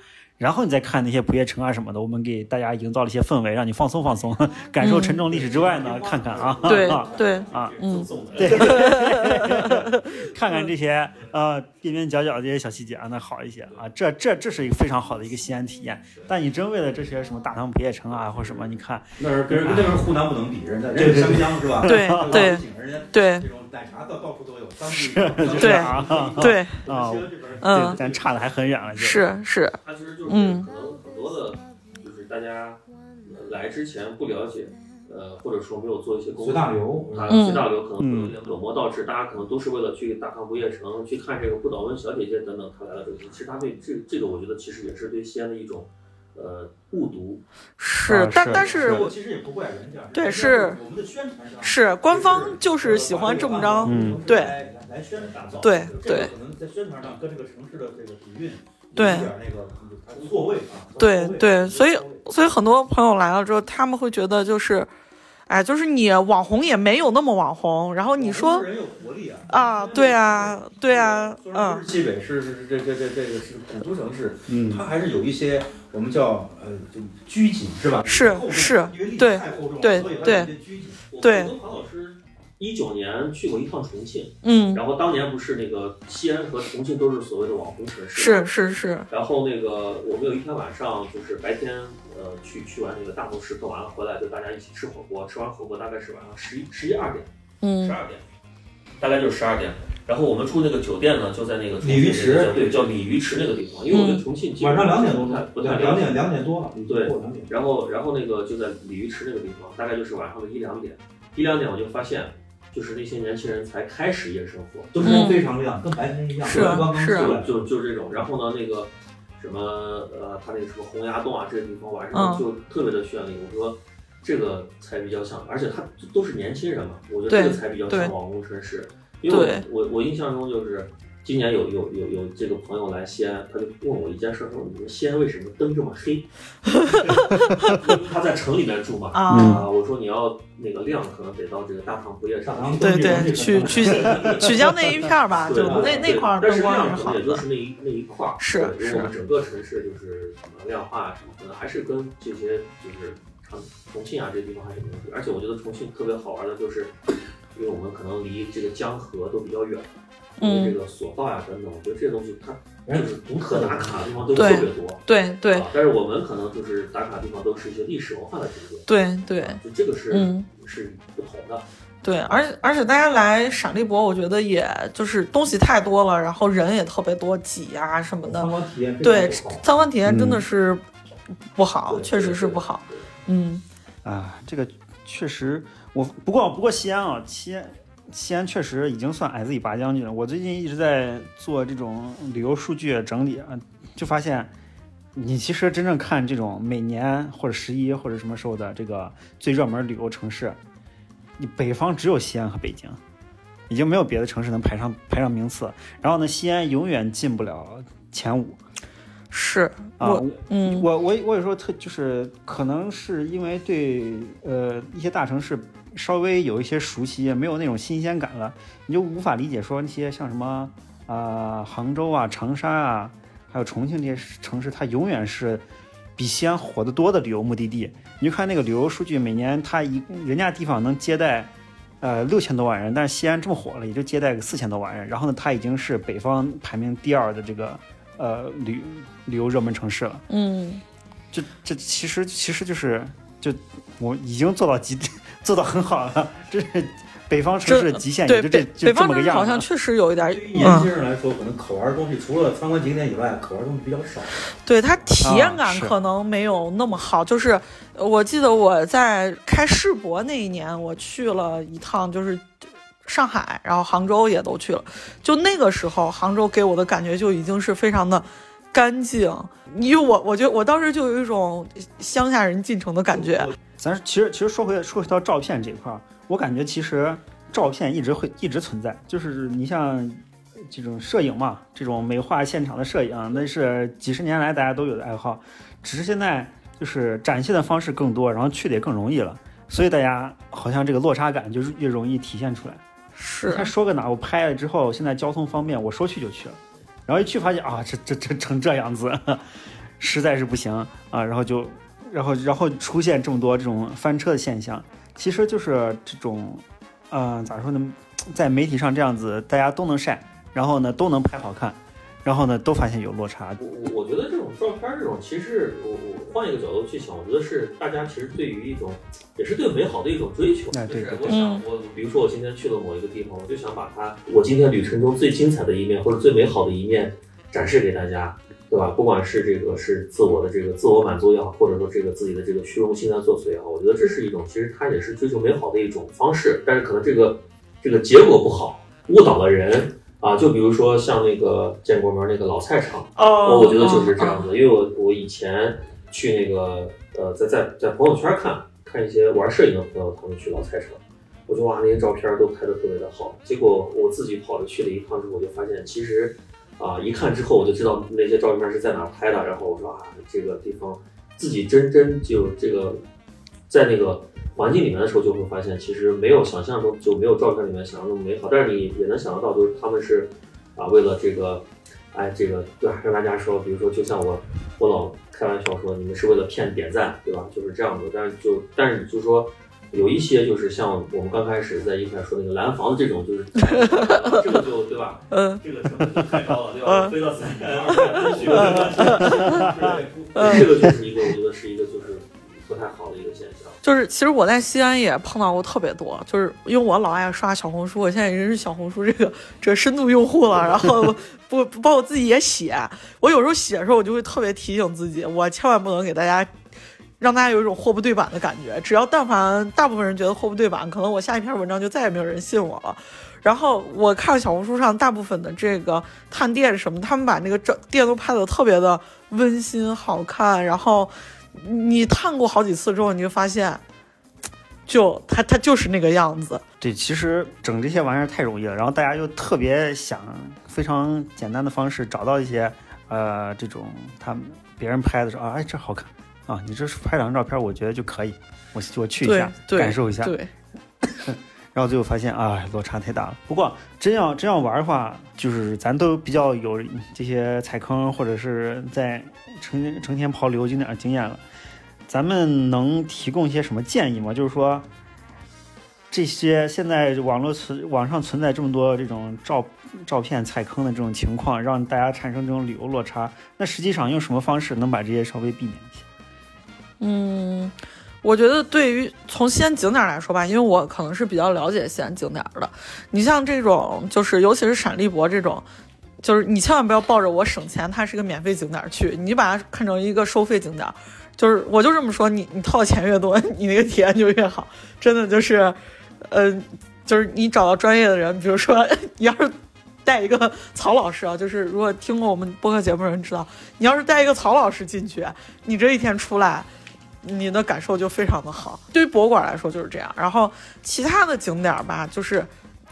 Speaker 3: 然后你再看那些不夜城啊什么的，我们给大家营造了一些氛围，让你放松放松，感受沉重历史之外呢，看看啊，
Speaker 2: 对
Speaker 3: 啊。
Speaker 2: 对，
Speaker 3: 啊，
Speaker 2: 嗯。
Speaker 3: 对，看看这些呃边边角角的这些小细节啊，那好一些啊。这这这是一个非常好的一个西安体验。但你真为了这些什么大唐不夜城啊，或什么，你看，
Speaker 5: 那是跟那边湖南不能比，人家人
Speaker 3: 对对
Speaker 5: 家湘江是吧？
Speaker 2: 对对
Speaker 5: 人家
Speaker 2: 对。
Speaker 5: 这种奶茶到到处都有，当
Speaker 3: 是
Speaker 5: 地
Speaker 3: 就是
Speaker 2: 对
Speaker 3: 啊。
Speaker 2: 对，
Speaker 3: 啊
Speaker 2: 嗯，
Speaker 3: 咱差的还很远了，就是
Speaker 2: 是，
Speaker 4: 它其实就是
Speaker 2: 嗯
Speaker 4: 可能很多的，就是大家呃来之前不了解，呃，或者说没有做一些功课。
Speaker 5: 随大流，
Speaker 4: 啊，
Speaker 2: 嗯
Speaker 4: 随大流可能会有点本末倒置，大家可能都是为了去大唐不夜城，去看这个不倒翁小姐姐等等，他来了这个。其实他对这这个，我觉得其实也是对西安的一种呃误读。
Speaker 2: 是，但但是我
Speaker 5: 其实也不怪人家，
Speaker 2: 对是
Speaker 5: 我们的宣传上
Speaker 2: 是官方就是喜欢这么着，
Speaker 3: 嗯
Speaker 2: 对
Speaker 5: 来来宣打造，
Speaker 2: 对对
Speaker 5: 这个可能在宣传上跟这个城市的这个底蕴
Speaker 2: 对
Speaker 5: 有点那个它错位啊，
Speaker 2: 对对所以所以很多朋友来了之后，他们会觉得就是，哎，就是你网红也没有那么网红，然后你说
Speaker 5: 人有活力啊。
Speaker 2: 啊对啊对啊嗯。
Speaker 5: 是西北是是是这这这这个是古都城市，
Speaker 3: 嗯。
Speaker 5: 它还是有一些我们叫呃就拘谨是吧？
Speaker 2: 是是对对对对
Speaker 4: 一九年去过一趟重庆，
Speaker 2: 嗯，
Speaker 4: 然后当年不是那个西安和重庆都是所谓的网红城市
Speaker 2: 是，是是，
Speaker 4: 然后那个我们有一天晚上就是白天呃去去完那个大同石刻完了回来就大家一起吃火锅，吃完火锅大概是晚上十一十一二点，
Speaker 2: 嗯。
Speaker 4: 十二点，大概就是十二点。然后我们住那个酒店呢，就在那个
Speaker 5: 鲤鱼池。
Speaker 4: 对，叫鲤鱼池那个地方，因为我觉得重庆基本
Speaker 5: 晚上两点多
Speaker 4: 不太，不太了解
Speaker 5: 两点两点多了，
Speaker 4: 对
Speaker 5: 两点。
Speaker 4: 然后，然后那个就在鲤鱼池那个地方，大概就是晚上的一两点，一两点我就发现，就是那些年轻人才开始夜生活，
Speaker 5: 都是非常亮，跟白天一样，
Speaker 2: 是
Speaker 5: 刚刚
Speaker 2: 是
Speaker 5: 出来
Speaker 4: 就就就这种。然后呢，那个什么呃，他那个什么洪崖洞啊，这个地方晚
Speaker 2: 嗯
Speaker 4: 上就特别的绚丽。我说这个才比较像，而且他都是年轻人嘛，我觉得这个才比较像网红城市。因为我我我印象中就是。今年有有有有这个朋友来西安，他就问我一件事，他说：“你们西安为什么灯这么黑？” 他在城里面住嘛，
Speaker 2: 啊
Speaker 4: 啊，我说你要那个亮，可能得到这个大唐不夜城。
Speaker 2: 对对，曲曲曲江那一片儿吧，就
Speaker 4: 对
Speaker 2: 那那块儿
Speaker 4: 但是
Speaker 2: 灯光
Speaker 4: 亮
Speaker 2: 是好的
Speaker 4: 可能也就，是那一那一块儿，
Speaker 2: 是
Speaker 4: 对因为我们整个城市就是什么亮化啊什么，可能还是跟这些就是重重庆啊这些地方还是有关系。而且我觉得重庆特别好玩的就是，因为我们可能离这个江河都比较远，这个索道呀、等等，我觉得这些东西它就是独特打卡的地方都特
Speaker 2: 对
Speaker 4: 别多。
Speaker 2: 对对
Speaker 4: 啊，但是我们可能就是打卡地方都是一些历史文化的景点，
Speaker 2: 对对
Speaker 4: 啊就这个是、
Speaker 2: 嗯
Speaker 4: 是不同的。
Speaker 2: 对，而且而且大家来陕历博，我觉得也就是东西太多了，然后人也特别多，挤啊什么的
Speaker 5: 参，观体验非
Speaker 2: 对参观体验真的
Speaker 3: 嗯
Speaker 2: 是不好，
Speaker 4: 对
Speaker 2: 确实是不好。。
Speaker 4: 对对
Speaker 2: 嗯
Speaker 3: 啊，这个确实，我不过不过西安啊，西安西安确实已经算矮子里拔将军了。我最近一直在做这种旅游数据整理啊，就发现，你其实真正看这种每年或者十一或者什么时候的这个最热门旅游城市，你北方只有西安和北京，已经没有别的城市能排上排上名次。然后呢，西安永远进不了前五
Speaker 2: 是
Speaker 3: 啊。
Speaker 2: 我嗯
Speaker 3: 我我我有时候特就是可能是因为对呃一些大城市稍微有一些熟悉，没有那种新鲜感了，你就无法理解说那些像什么啊、杭州啊、长沙啊，还有重庆这些城市，它永远是比西安火得多的旅游目的地。你就看那个旅游数据，每年它一人家地方能接待。呃，六千多万人，但是西安这么火了，也就接待个四千多万人。然后呢，它已经是北方排名第二的这个呃旅旅游热门城市了。
Speaker 2: 嗯
Speaker 3: 这这其实其实就是就我已经做到极做的很好了，这是北方城市的极限，
Speaker 2: 对
Speaker 3: 也就这
Speaker 2: 北
Speaker 3: 就这
Speaker 2: 北方
Speaker 3: 么个样子
Speaker 2: 人好像。确实有一点
Speaker 5: 对于年轻
Speaker 2: 嗯，
Speaker 5: 人来说，可能可玩的东西除了参观景点以外，可玩的东西比较少。
Speaker 2: 对它体验感可能没有那么好。就是呃我记得我在开世博那一年，我去了一趟，就是。上海，然后杭州也都去了。就那个时候，杭州给我的感觉就已经是非常的干净，因为我我觉得我当时就有一种乡下人进城的感觉。
Speaker 3: 咱其实其实说回说回到照片这一块儿，我感觉其实照片一直会一直存在，就是你像这种摄影嘛，这种美化现场的摄影，那是几十年来大家都有的爱好，只是现在就是展现的方式更多，然后去的也更容易了，所以大家好像这个落差感就越容易体现出来。
Speaker 2: 是。
Speaker 3: 他说个哪，我拍了之后，现在交通方便，我说去就去了，然后一去发现啊，这这这成这样子，实在是不行啊，然后就，然后然后出现这么多这种翻车的现象，其实就是这种，呃，咋说呢，在媒体上这样子，大家都能晒，然后呢都能拍好看，然后呢都发现有落差，
Speaker 4: 我我我觉得这种照片这种，其实我我换一个角度去想，我觉得是大家其实对于一种，也是对美好的一种追求。
Speaker 3: 哎对对
Speaker 4: 就是我想我比如说我今天去了某一个地方，我就想把它我今天旅程中最精彩的一面或者最美好的一面展示给大家，对吧？不管是这个是自我的这个自我满足也好，或者说这个自己的这个虚荣心在作祟也好，我觉得这是一种其实它也是追求美好的一种方式，但是可能这个这个结果不好，误导了人。啊，就比如说像那个建国门那个老菜场，
Speaker 2: 哦，
Speaker 4: 我觉得就是这样
Speaker 2: 嗯
Speaker 4: 子，因为我我以前去那个呃，在在在朋友圈看看一些玩摄影的朋友，他们去老菜场，我就哇那些照片都拍的特别的好。结果我自己跑着去了一趟之后，我就发现其实啊、一看之后我就知道那些照片是在哪拍的。然后我说啊，这个地方自己真真就这个在那个环境里面的时候，就会发现其实没有想象中就没有照片里面想象那么美好。但是你也能想得到，就是他们是啊为了这个。哎，这个对吧？跟大家说，比如说，就像我，我老开玩笑说，你们是为了骗点赞，对吧？就是这样子。但是就，但是就是说，有一些就是像我们刚开始在一开始说那个蓝房子这种，就是这个就对吧？
Speaker 2: 嗯
Speaker 4: 这个成本就太高了，对吧？飞到三千二百许这个就是一个，我觉得是一个就是不太好的一个现象。
Speaker 2: 就是其实我在西安也碰到过特别多，就是因为我老爱刷小红书，我现在已经是小红书这个这个深度用户了，然后 不不包括自己也写，我有时候写的时候我就会特别提醒自己，我千万不能给大家。让大家有一种货不对版的感觉，只要但凡大部分人觉得货不对版，可能我下一篇文章就再也没有人信我了。然后我看小红书上大部分的这个探店什么，他们把那个照店都拍的特别的温馨好看，然后你烫过好几次之后，你就发现，就它它就是那个样子。
Speaker 3: 对，其实整这些玩意儿太容易了，然后大家就特别想非常简单的方式找到一些呃这种他们别人拍的时候啊，哎这好看啊，你这是拍两张照片，我觉得就可以，我我去一下
Speaker 2: 对，
Speaker 3: 感受一下，
Speaker 2: 对，
Speaker 3: 然后最后发现啊落差太大了。不过真要真要玩的话，就是咱都比较有这些踩坑或者是在成成天跑旅游景点儿经验了，咱们能提供一些什么建议吗？就是说。这些现在网络存网上存在这么多这种照照片踩坑的这种情况，让大家产生这种旅游落差。那实际上用什么方式能把这些稍微避免一些？
Speaker 2: 嗯，我觉得对于从西安景点来说吧，因为我可能是比较了解西安景点的。你像这种，就是尤其是陕历博这种，就是你千万不要抱着我省钱，它是个免费景点去，你就把它看成一个收费景点。就是我就这么说，你你掏的钱越多，你那个体验就越好。真的就是，呃，就是你找到专业的人，比如说你要是。带一个曹老师啊，就是如果听过我们播客节目的人知道，你要是带一个曹老师进去，你这一天出来，你的感受就非常的好。对于博物馆来说就是这样，然后其他的景点吧，就是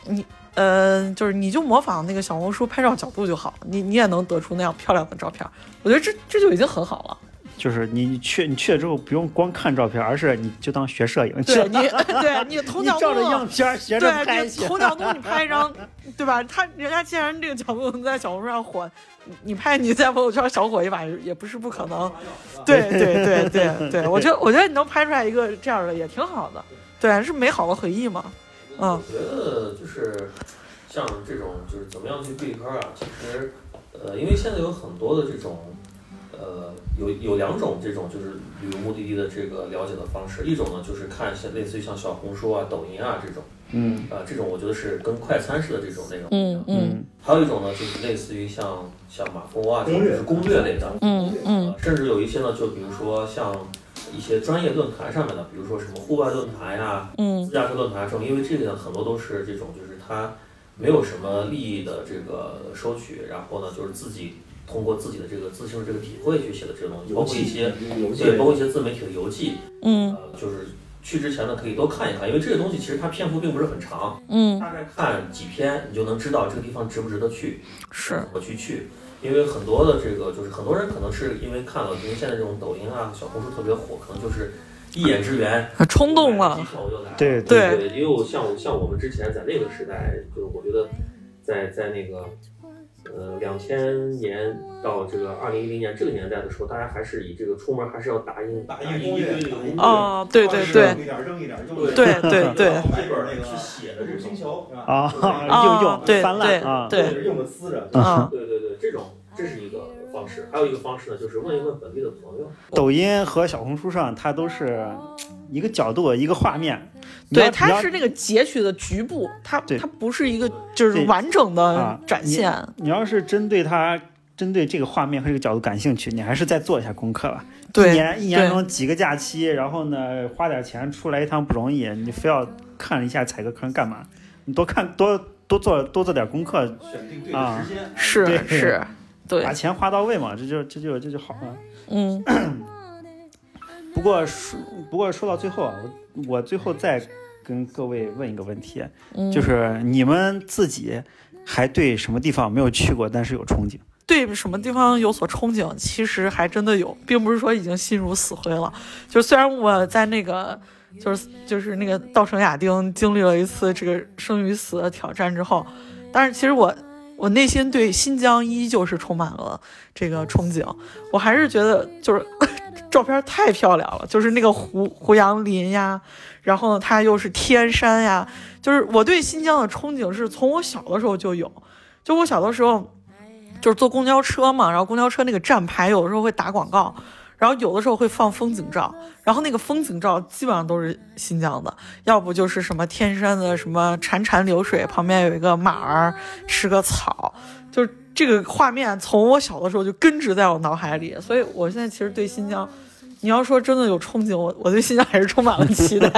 Speaker 2: 你，呃，就是你就模仿那个小红书拍照角度就好，你你也能得出那样漂亮的照片。我觉得这这就已经很好了。
Speaker 3: 就是你去你去了之后，不用光看照片，而是你就当学摄影去
Speaker 2: 对，你，对你头
Speaker 3: 你
Speaker 2: 角度
Speaker 3: 照着样片学着拍
Speaker 2: 对，你。头角度你 拍一张，对吧？他人家既然这个角度能在小红书上火，你你拍你在朋友圈小火一把也不是不可能。对对对对对，我觉得我觉得你能拍出来一个这样的也挺好的，对，是美好的回忆嘛。嗯。
Speaker 4: 我觉得就是像这种就是怎么样去避坑啊，其实呃，因为现在有很多的这种呃有有两种这种就是旅游目的地的这个了解的方式，一种呢就是看像类似于像小红书啊、抖音啊这种，
Speaker 3: 嗯。
Speaker 4: 啊、这种我觉得是跟快餐式的这种内容。
Speaker 2: 嗯嗯
Speaker 3: 嗯。
Speaker 4: 还有一种呢，就是类似于像像马蜂窝啊这种就是攻略类的，
Speaker 2: 嗯嗯。
Speaker 4: 呃甚至有一些呢，就比如说像一些专业论坛上面的，比如说什么户外论坛呀、
Speaker 2: 嗯。
Speaker 4: 自驾车论坛这种，因为这个呢很多都是这种，就是它没有什么利益的这个收取，然后呢就是自己通过自己的这个自身的这个体会去写的这个东西，包括一些对，包括一些自媒体的游记，
Speaker 2: 嗯。
Speaker 4: 呃，就是去之前呢可以多看一看，因为这个东西其实它篇幅并不是很长，
Speaker 2: 嗯，
Speaker 4: 大概看几篇你就能知道这个地方值不值得去，
Speaker 2: 是。
Speaker 4: 怎么去去。因为很多的这个就是很多人可能是因为看了，因为现在这种抖音啊、小红书特别火，可能就是一眼之缘，
Speaker 2: 冲动了
Speaker 4: 机。票我就来了。
Speaker 3: 对
Speaker 2: 对
Speaker 4: 对，因为我像我像我们之前在那个时代，就是我觉得在在那个呃两千年到这个二零一零年这个年代的时候，大家还是以这个出门还是要打印
Speaker 5: 打
Speaker 4: 印
Speaker 5: 印攻略
Speaker 4: 一个攻略
Speaker 2: 哦，对对
Speaker 5: 扔
Speaker 2: 对
Speaker 5: 一点扔一点，扔
Speaker 4: 对
Speaker 2: 对对对
Speaker 5: 买本那个
Speaker 4: 去写的这种
Speaker 5: 星球是吧？
Speaker 3: 啊，用用
Speaker 2: 对
Speaker 3: 泛滥啊，
Speaker 2: 对
Speaker 5: 用的撕着。
Speaker 2: 啊，
Speaker 4: 对对对，这种这是一个方式，还有一个方式呢，就是问一问本地的朋友。
Speaker 3: 抖音和小红书上，它都是一个角度、一个画面。
Speaker 2: 对，它是那个截取的局部，它它不是一个就是完整的
Speaker 3: 啊
Speaker 2: 展现。
Speaker 3: 你要是针对它，针对这个画面和这个角度感兴趣，你还是再做一下功课吧。
Speaker 2: 对一
Speaker 3: 年一年中几个假期，然后呢花点钱出来一趟不容易，你非要看一下踩个坑干嘛？你多看多多做多做点功课，
Speaker 5: 选定对
Speaker 3: 啊。
Speaker 5: 的时间，
Speaker 2: 是是，对
Speaker 3: 把，钱花到位嘛，这就这就这就好了。
Speaker 2: 嗯
Speaker 3: 不过说不过说到最后啊，我我最后再跟各位问一个问题，
Speaker 2: 嗯
Speaker 3: 就是你们自己还对什么地方没有去过，但是有憧憬？
Speaker 2: 对什么地方有所憧憬，其实还真的有，并不是说已经心如死灰了。就虽然我在那个，就是就是那个稻城亚丁经历了一次这个生与死的挑战之后，但是其实我我内心对新疆依旧是充满了这个憧憬。我还是觉得就是 照片太漂亮了，就是那个胡胡杨林呀，然后呢它又是天山呀，就是我对新疆的憧憬是从我小的时候就有，就我小的时候。就是坐公交车嘛，然后公交车那个站牌有的时候会打广告，然后有的时候会放风景照，然后那个风景照基本上都是新疆的，要不就是什么天山的什么潺潺流水，旁边有一个马儿吃个草，就是这个画面从我小的时候就根植在我脑海里，所以我现在其实对新疆。你要说真的有憧憬，我我对新疆还是充满了期待。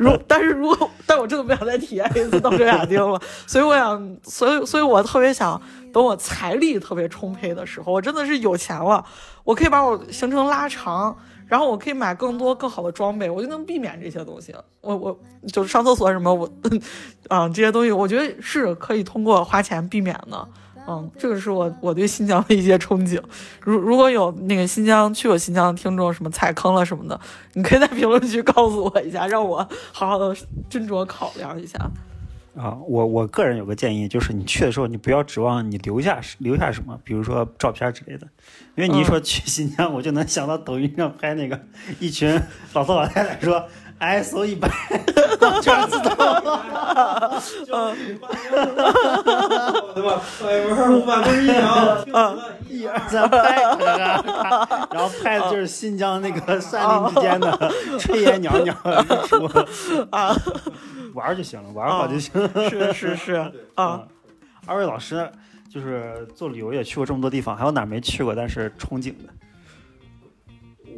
Speaker 2: 如但是如果，但我真的不想再体验一次稻城亚丁了。所以我想，所以所以我特别想，等我财力特别充沛的时候，我真的是有钱了，我可以把我行程拉长，然后我可以买更多更好的装备，我就能避免这些东西。我我就是上厕所什么，我 啊这些东西，我觉得是可以通过花钱避免的。嗯，这个是我我对新疆的一些憧憬。如如果有那个新疆去过新疆的听众，什么踩坑了什么的，你可以在评论区告诉我一下，让我好好的斟酌考量一下。
Speaker 3: 啊，我我个人有个建议，就是你去的时候，你不要指望你留下留下什么，比如说照片之类的，因为你一说去新疆，我就能想到抖音上拍那个一群老头老太太说 ISO 一百，全自动。
Speaker 5: 对吧？快门五百分一秒，
Speaker 3: 一二三拍，然后拍的就是新疆那个山林之间的炊烟袅袅日出
Speaker 2: 啊，
Speaker 3: 玩就行了，玩好就行。了。
Speaker 2: 是是是。啊，
Speaker 3: 二位老师就是做旅游也去过这么多地方，还有哪儿没去过但是憧憬的？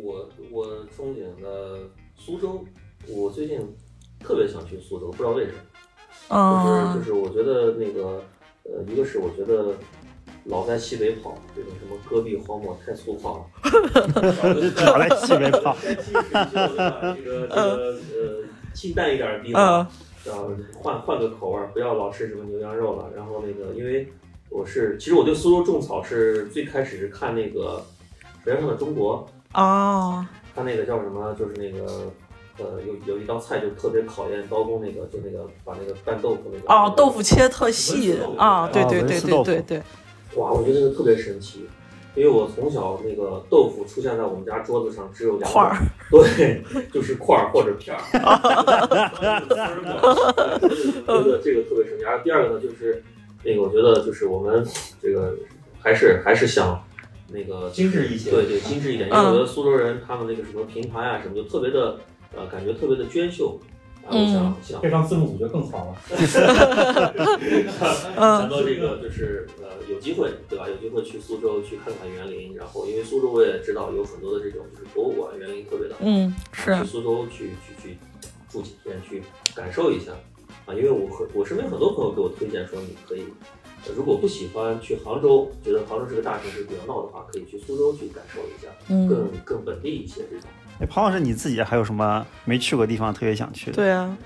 Speaker 4: 我我憧憬的苏州，我最近特别想去苏州，不知道为什么。就是就
Speaker 2: 嗯
Speaker 4: 是我觉得那个呃，一个是我觉得老在西北跑，这种什么戈壁荒漠太粗犷了，
Speaker 3: 老在西北跑
Speaker 4: 清淡一点的地方，然后换换个口味儿，不要老吃什么牛羊肉了。然后那个因为我是其实我对苏州种草是最开始是看那个《舌尖上的中国》，
Speaker 2: 哦
Speaker 4: 他那个叫什么？就是那个呃，有有一道菜就特别考验刀工，那个就那个把那个拌豆腐那个
Speaker 2: 哦，豆腐切特细啊，对对对对对对，
Speaker 4: 哇，我觉得那个特别神奇，因为我从小那个豆腐出现在我们家桌子上只有两
Speaker 2: 块儿，
Speaker 4: 对，就是块儿或者片儿。这个这个特别神奇。然后第二个呢，就是那个我觉得就是我们这个还是还是想那个
Speaker 5: 精致一些。
Speaker 4: 对对，精致一点，因为我觉得苏州人他们那个什么平盘啊什么，就特别的呃，感觉特别的娟秀。啊，我想想
Speaker 5: 配上字幕组就更好了。
Speaker 4: 想到这个就是呃有机会对吧？有机会去苏州去看看园林，然后因为苏州我也知道有很多的这种就是博物馆园林特别的好，
Speaker 2: 嗯是
Speaker 4: 去苏州去去去住几天去感受一下啊，因为我和我身边很多朋友给我推荐说你可以。呃如果不喜欢去杭州，觉得杭州是个大城市比较闹的话，可以去苏州去感受一下，
Speaker 2: 嗯
Speaker 4: 更更本地一些这种。
Speaker 3: 哎，庞老师你自己还有什么没去过地方特别想去的？
Speaker 2: 对啊，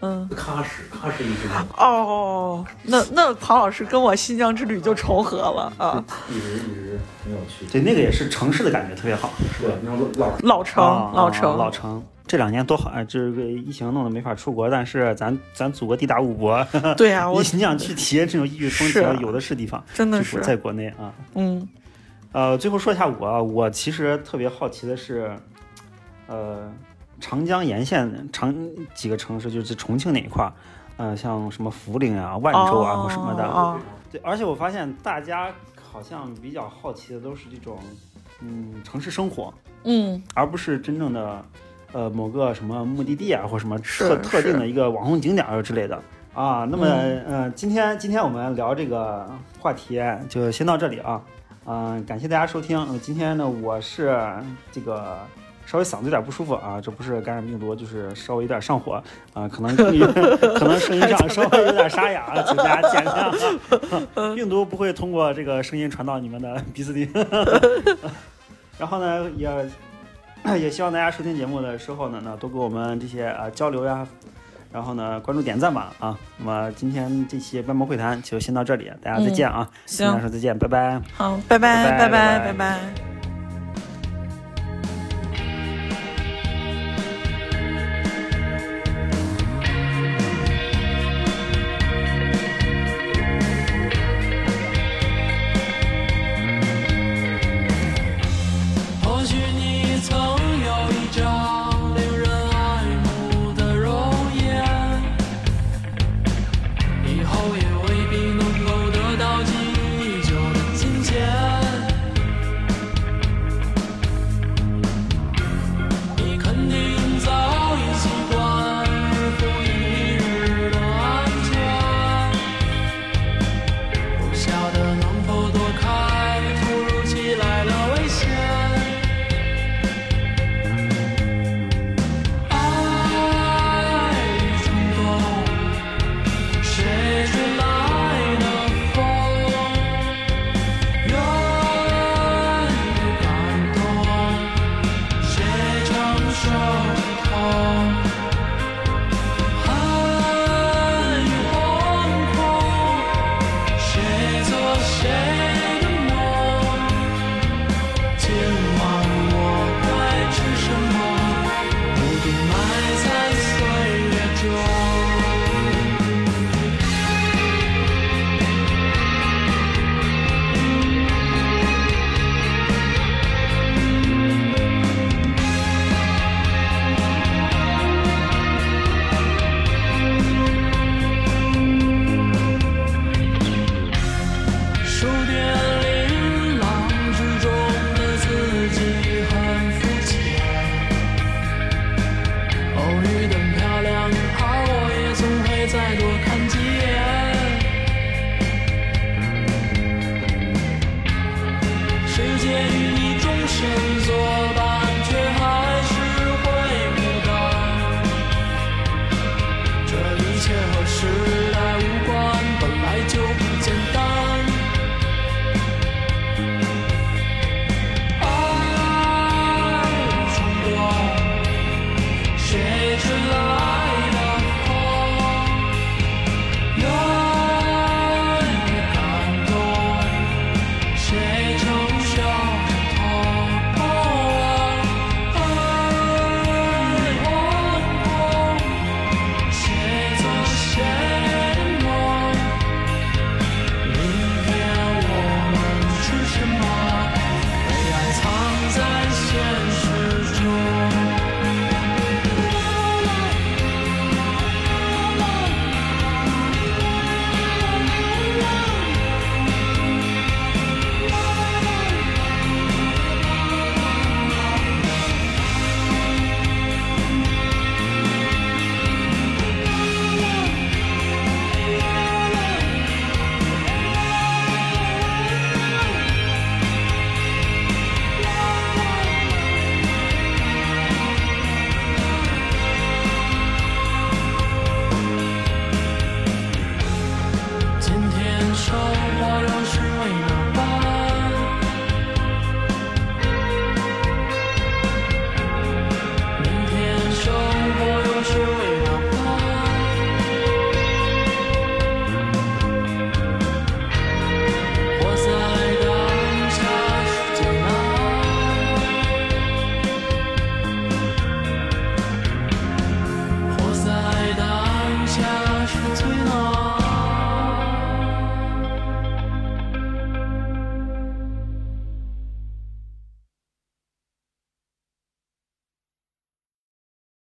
Speaker 2: 嗯。
Speaker 5: 喀什，喀什一直
Speaker 2: 哦，那那庞老师跟我新疆之旅就重合了啊！
Speaker 5: 一直一直没有去。
Speaker 3: 对，那个也是城市的感觉特别好。
Speaker 5: 对，那种老
Speaker 2: 老城，
Speaker 3: 啊
Speaker 2: 老城，
Speaker 3: 老城。这两年多好啊！这个疫情弄得没法出国，但是咱咱祖国地大物博，
Speaker 2: 对呀、我
Speaker 3: 你想去体验这种异域风情，有的是地方，
Speaker 2: 真的
Speaker 3: 就是在国内啊。
Speaker 2: 嗯
Speaker 3: 呃，最后说一下我啊，我其实特别好奇的是，呃，长江沿线长几个城市，就是重庆那一块儿，呃，像什么涪陵啊、万州啊、或什么的。
Speaker 2: 哦
Speaker 3: 对，而且我发现大家好像比较好奇的都是这种，嗯，城市生活，
Speaker 2: 嗯
Speaker 3: 而不是真正的，呃，某个什么目的地啊，或什么特特定的一个网红景点儿之类的。啊，那么，
Speaker 2: 嗯
Speaker 3: 呃，今天今天我们聊这个话题就先到这里啊，嗯、感谢大家收听。呃今天呢，我是这个稍微嗓子有点不舒服啊，这不是感染病毒，就是稍微有点上火啊，可能 可能声音上稍微有点沙哑，请大家见谅。病毒不会通过这个声音传到你们的鼻子里。然后呢，也也希望大家收听节目的时候呢，那多给我们这些啊交流呀，然后呢关注点赞吧啊。那么今天这期半毛会谈就先到这里，大家再见啊，跟大家
Speaker 2: 行，
Speaker 3: 说再见，拜拜。
Speaker 2: 好，拜拜，
Speaker 3: 拜拜
Speaker 2: 拜拜，
Speaker 3: 拜拜
Speaker 2: 拜拜。